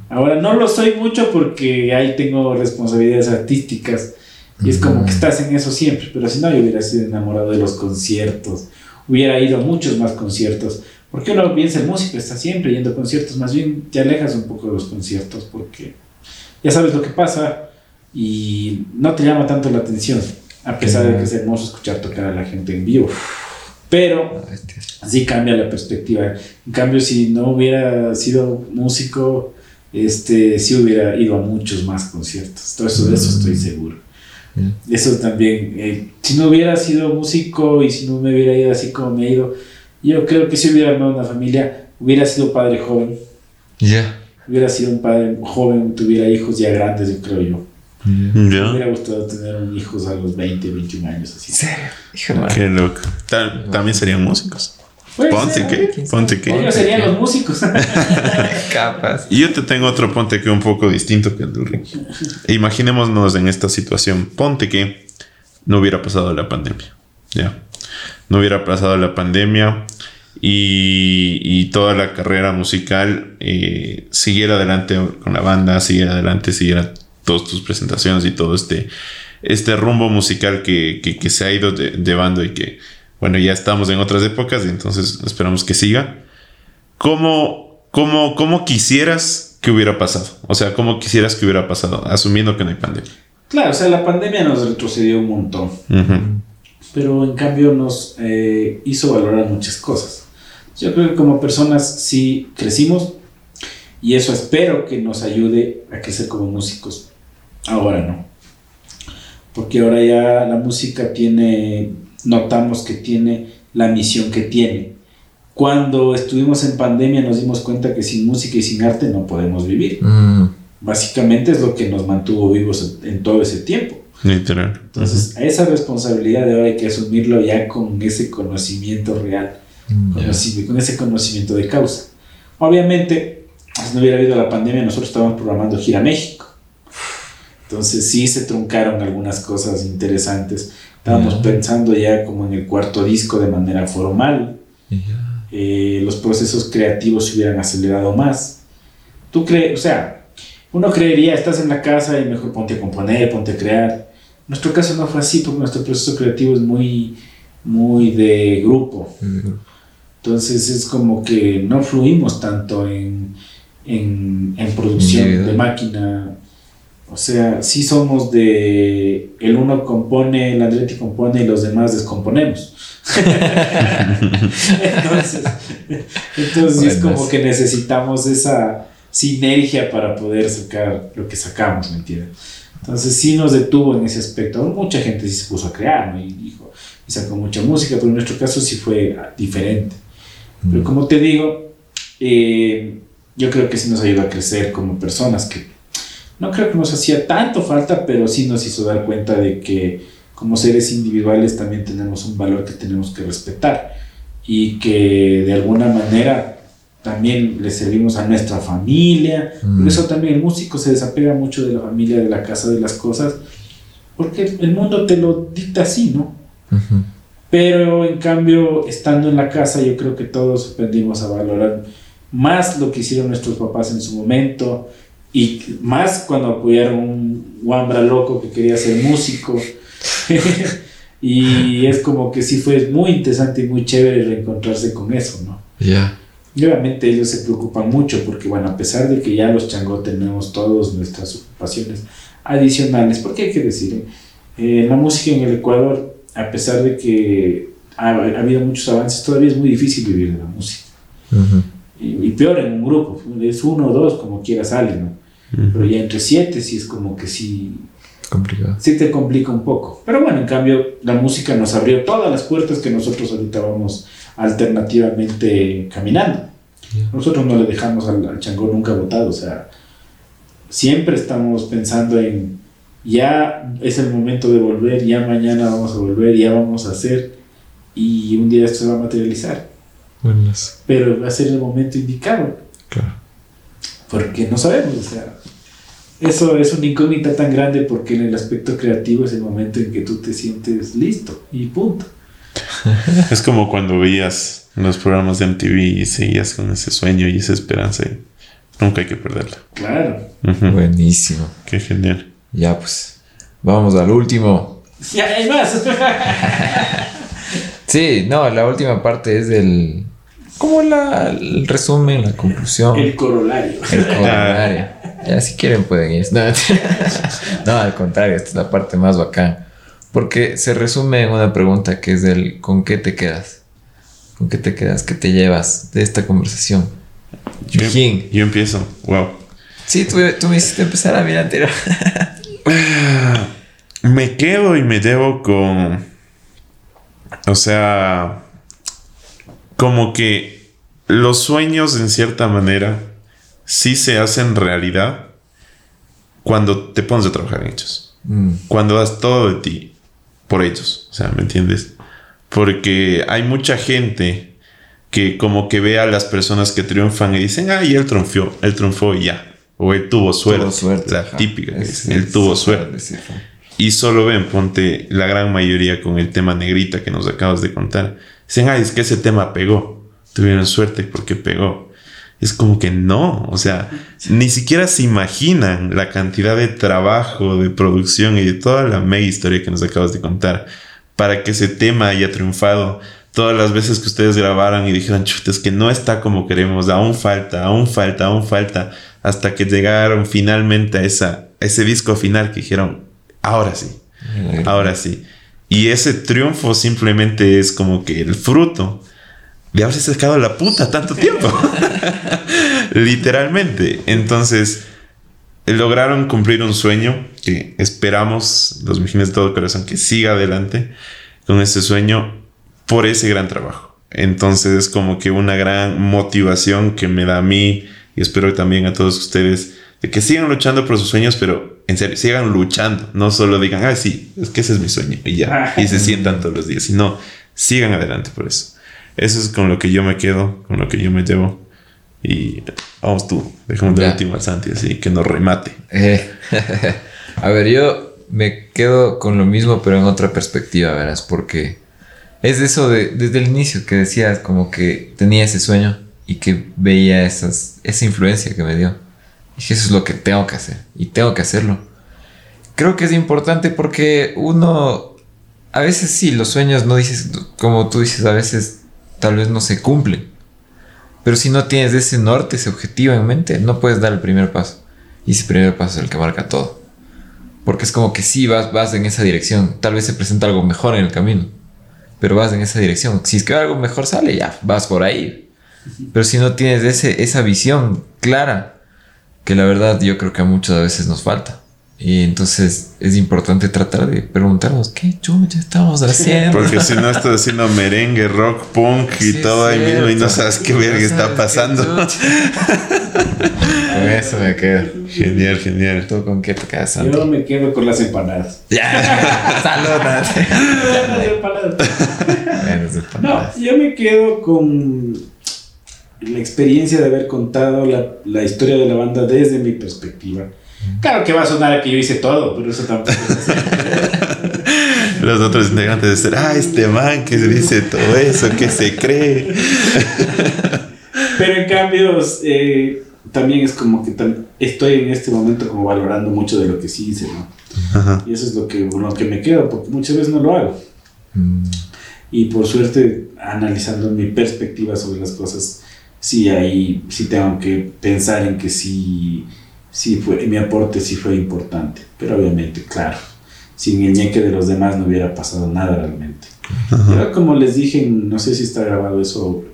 Ahora no lo soy mucho porque ahí tengo responsabilidades artísticas y es como que estás en eso siempre, pero si no yo hubiera sido enamorado de los conciertos, hubiera ido a muchos más conciertos, porque uno piensa el músico está siempre yendo a conciertos, más bien te alejas un poco de los conciertos porque ya sabes lo que pasa y no te llama tanto la atención, a pesar de que es hermoso escuchar tocar a la gente en vivo. Pero así cambia la perspectiva. En cambio, si no hubiera sido músico, este, sí hubiera ido a muchos más conciertos. Todo eso, de eso estoy seguro. Mm. Eso también, eh, si no hubiera sido músico y si no me hubiera ido así como me he ido, yo creo que si hubiera armado una familia, hubiera sido padre joven, Ya. hubiera sido un padre joven, tuviera hijos ya grandes, yo creo yo. Me hubiera gustado tener un hijos a los 20, 21 años así. ¿En serio? Hijo. Qué loco. Tal- También serían músicos. Ponte que, quién ponte que. Ellos serían los músicos. Capaz. Y yo te tengo otro ponte que un poco distinto que el de Ricky. Imaginémonos en esta situación. Ponte que no hubiera pasado la pandemia. Ya. No hubiera pasado la pandemia y, y toda la carrera musical eh, siguiera adelante con la banda, siguiera adelante, siguiera todas tus presentaciones y todo este, este rumbo musical que, que- que se ha ido de- llevando y que, bueno, ya estamos en otras épocas y entonces esperamos que siga. ¿Cómo, cómo, cómo quisieras que hubiera pasado? O sea, ¿cómo quisieras que hubiera pasado? Asumiendo que no hay pandemia. Claro, o sea, la pandemia nos retrocedió un montón, pero en cambio nos eh, hizo valorar muchas cosas. Yo creo que como personas sí crecimos y eso espero que nos ayude a crecer como músicos. Ahora no. Porque ahora ya la música tiene, notamos que tiene la misión que tiene. Cuando estuvimos en pandemia nos dimos cuenta que sin música y sin arte no podemos vivir. Mm. Básicamente es lo que nos mantuvo vivos en todo ese tiempo. Literal. Entonces, a esa responsabilidad de ahora hay que asumirlo ya con ese conocimiento real, así- con ese conocimiento de causa. Obviamente, si no hubiera habido la pandemia, nosotros estábamos programando gira a México. Entonces, sí se truncaron algunas cosas interesantes. Estábamos pensando ya como en el cuarto disco de manera formal. Eh, los procesos creativos se hubieran acelerado más. Tú crees, o sea, uno creería, estás en la casa y mejor ponte a componer, ponte a crear. En nuestro caso no fue así porque nuestro proceso creativo es muy, muy de grupo. Entonces es como que no fluimos tanto en, en, en producción de máquina. O sea, sí somos de el uno compone, el Andretti compone y los demás descomponemos. entonces, entonces sí es como que necesitamos esa sinergia para poder sacar lo que sacamos, ¿me entiendes? Entonces sí nos detuvo en ese aspecto. Mucha gente sí se puso a crear ¿no? y dijo, y sacó mucha música, pero en nuestro caso sí fue diferente. Pero como te digo, eh, yo creo que sí nos ayudó a crecer como personas, que no creo que nos hacía tanto falta, pero sí nos hizo dar cuenta de que como seres individuales también tenemos un valor que tenemos que respetar y que de alguna manera también le servimos a nuestra familia. Mm. Por eso también el músico se desapega mucho de la familia, de la casa, de las cosas, porque el mundo te lo dicta así, ¿no? Pero en cambio, estando en la casa, yo creo que todos aprendimos a valorar más lo que hicieron nuestros papás en su momento y más cuando apoyaron un guambra loco que quería ser músico. y es como que sí fue muy interesante y muy chévere reencontrarse con eso, ¿no? Ya. Y obviamente ellos se preocupan mucho porque, bueno, a pesar de que ya los changó tenemos todas nuestras ocupaciones adicionales, porque hay que decir, eh, la música en el Ecuador, a pesar de que ha, ha habido muchos avances, todavía es muy difícil vivir de la música. Ujú. Y, y peor en un grupo, es uno o dos, como quiera sale, ¿no? Pero ya entre siete sí es como que sí, Complicado. sí te complica un poco. Pero bueno, en cambio, la música nos abrió todas las puertas que nosotros ahorita vamos alternativamente caminando. Ya. Nosotros no le dejamos al, al changó nunca votado, o sea, siempre estamos pensando en ya es el momento de volver, ya mañana vamos a volver, ya vamos a hacer y un día esto se va a materializar, Buenas. pero va a ser el momento indicado, Claro. porque no sabemos, o sea, eso es una incógnita tan grande porque en el aspecto creativo es el momento en que tú te sientes listo y punto. Es como cuando veías los programas de MTV y seguías con ese sueño y esa esperanza. y nunca hay que perderla. Claro. Buenísimo. Qué genial. Ya pues. Vamos al último. Ya hay más. Sí, no, la última parte es el. Como la, el resumen, la conclusión. el corolario. El corolario. Ya, si quieren pueden ir. No, no, al contrario, esta es la parte más bacán. Porque se resume en una pregunta que es del ¿con qué te quedas? ¿Con qué te quedas? ¿Qué te llevas de esta conversación? Yo, Yujín. yo empiezo. Wow. Sí, tú, tú me hiciste empezar a mirar anterior. Me quedo y me llevo con. O sea. Como que los sueños, en cierta manera, sí se hacen realidad cuando te pones a trabajar en ellos. Mm, Cuando das todo de ti por ellos. O sea, ¿me entiendes? Porque hay mucha gente que como que ve a las personas que triunfan y dicen, ay, él triunfó, él triunfó y ya. O él tuvo suerte. tuvo suerte. La ajá. típica. él tuvo es- suerte. Y solo ven, ponte la gran mayoría con el tema negrita que nos acabas de contar. Dicen, ay, es que ese tema pegó. Tuvieron suerte porque pegó. Es como que no, o sea, ni siquiera se imaginan la cantidad de trabajo, de producción y de toda la mega historia que nos acabas de contar para que ese tema haya triunfado. Todas las veces que ustedes grabaron y dijeron, chuta, es que no está como queremos, aún falta, aún falta, aún falta, hasta que llegaron finalmente a, esa, a ese disco final que dijeron, ahora sí, ahora sí. Y ese triunfo simplemente es como que el fruto de haberse sacado la puta tanto tiempo. Literalmente. Entonces, lograron cumplir un sueño que esperamos, los mijines de todo corazón, que siga adelante con ese sueño por ese gran trabajo. Entonces, es como que una gran motivación que me da a mí y espero también a todos ustedes de que sigan luchando por sus sueños, pero en serio, sigan luchando. No solo digan, ah, sí, es que ese es mi sueño y ya. Y se sientan todos los días, sino sigan adelante por eso. Eso es con lo que yo me quedo, con lo que yo me llevo. Y vamos tú, dejamos de último al Santi, así que nos remate. Eh, a ver, yo me quedo con lo mismo, pero en otra perspectiva, verás, porque es eso de, desde el inicio que decías, como que tenía ese sueño y que veía esas, esa influencia que me dio. Dije, eso es lo que tengo que hacer, y tengo que hacerlo. Creo que es importante porque uno, a veces sí, los sueños no dices, como tú dices, a veces tal vez no se cumplen. Pero si no tienes ese norte, ese objetivo en mente, no puedes dar el primer paso. Y ese primer paso es el que marca todo. Porque es como que sí vas, vas en esa dirección. Tal vez se presenta algo mejor en el camino. Pero vas en esa dirección. Si es que algo mejor sale, ya, vas por ahí. Pero si no tienes ese, esa visión clara, que la verdad yo creo que a muchas veces nos falta. Y entonces es importante tratar de preguntarnos, ¿qué chucha estamos haciendo? Porque si no estás haciendo merengue, rock, punk y Sí, todo ahí mismo y no sabes qué verga está pasando. Con eso me quedo. Genial, genial. ¿Tú con qué te quedas, Santi? Yo me quedo con las empanadas. Ya. Salud, Nati. Las empanadas. Bueno, No, yo me quedo con. La experiencia de haber contado la, la historia de la banda desde mi perspectiva. Claro que va a sonar a que yo hice todo, pero eso tampoco es así. Los otros integrantes dicen, ah, este man que dice todo eso, que se cree. Pero en cambio, eh, también es como que estoy en este momento como valorando mucho de lo que sí hice, ¿no? Ajá. Y eso es lo que, lo que me quedo, porque muchas veces no lo hago. Mm, Y por suerte, analizando mi perspectiva sobre las cosas, sí ahí sí tengo que pensar en que sí, sí fue, mi aporte sí fue importante. Pero obviamente, claro, sin el ñeque de los demás no hubiera pasado nada realmente. Pero como les dije, no sé si está grabado eso,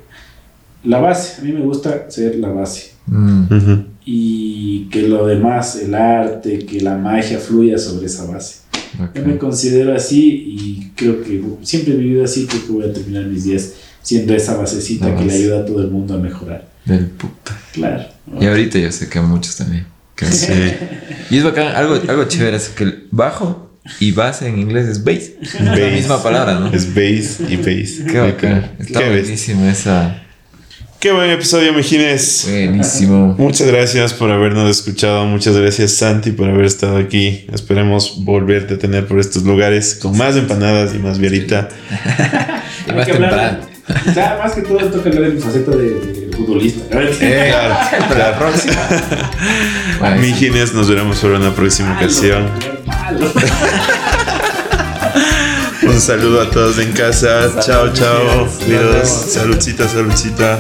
la base, a mí me gusta ser la base. mm, Ujú. Y que lo demás, el arte, que la magia fluya sobre esa base. ok. Yo me considero así y creo que siempre he vivido así, creo que voy a terminar mis días siendo esa basecita que le ayuda a todo el mundo a mejorar. Del puta. Claro. Y ahorita yo sé que a muchos también. Que Sí. Y es bacán, algo, algo chévere es que el bajo y base en inglés es bass. Es la misma palabra, ¿no? Es bass y bass. Qué bacán. Está Qué, esa. Qué buen episodio, Mejines. Buenísimo. Muchas gracias por habernos escuchado. Muchas gracias, Santi, por haber estado aquí. Esperemos volverte a tener por estos lugares con más empanadas y más violita. Y más temprano. O sea, más que todo toca hablar de mi faceta de, de futbolista. Eh, Claro, para la próxima. Bueno, Mijines, nos veremos por una próxima ocasión. Malo. Un saludo a todos en casa. Chao, chao. Saludcita, saludcita.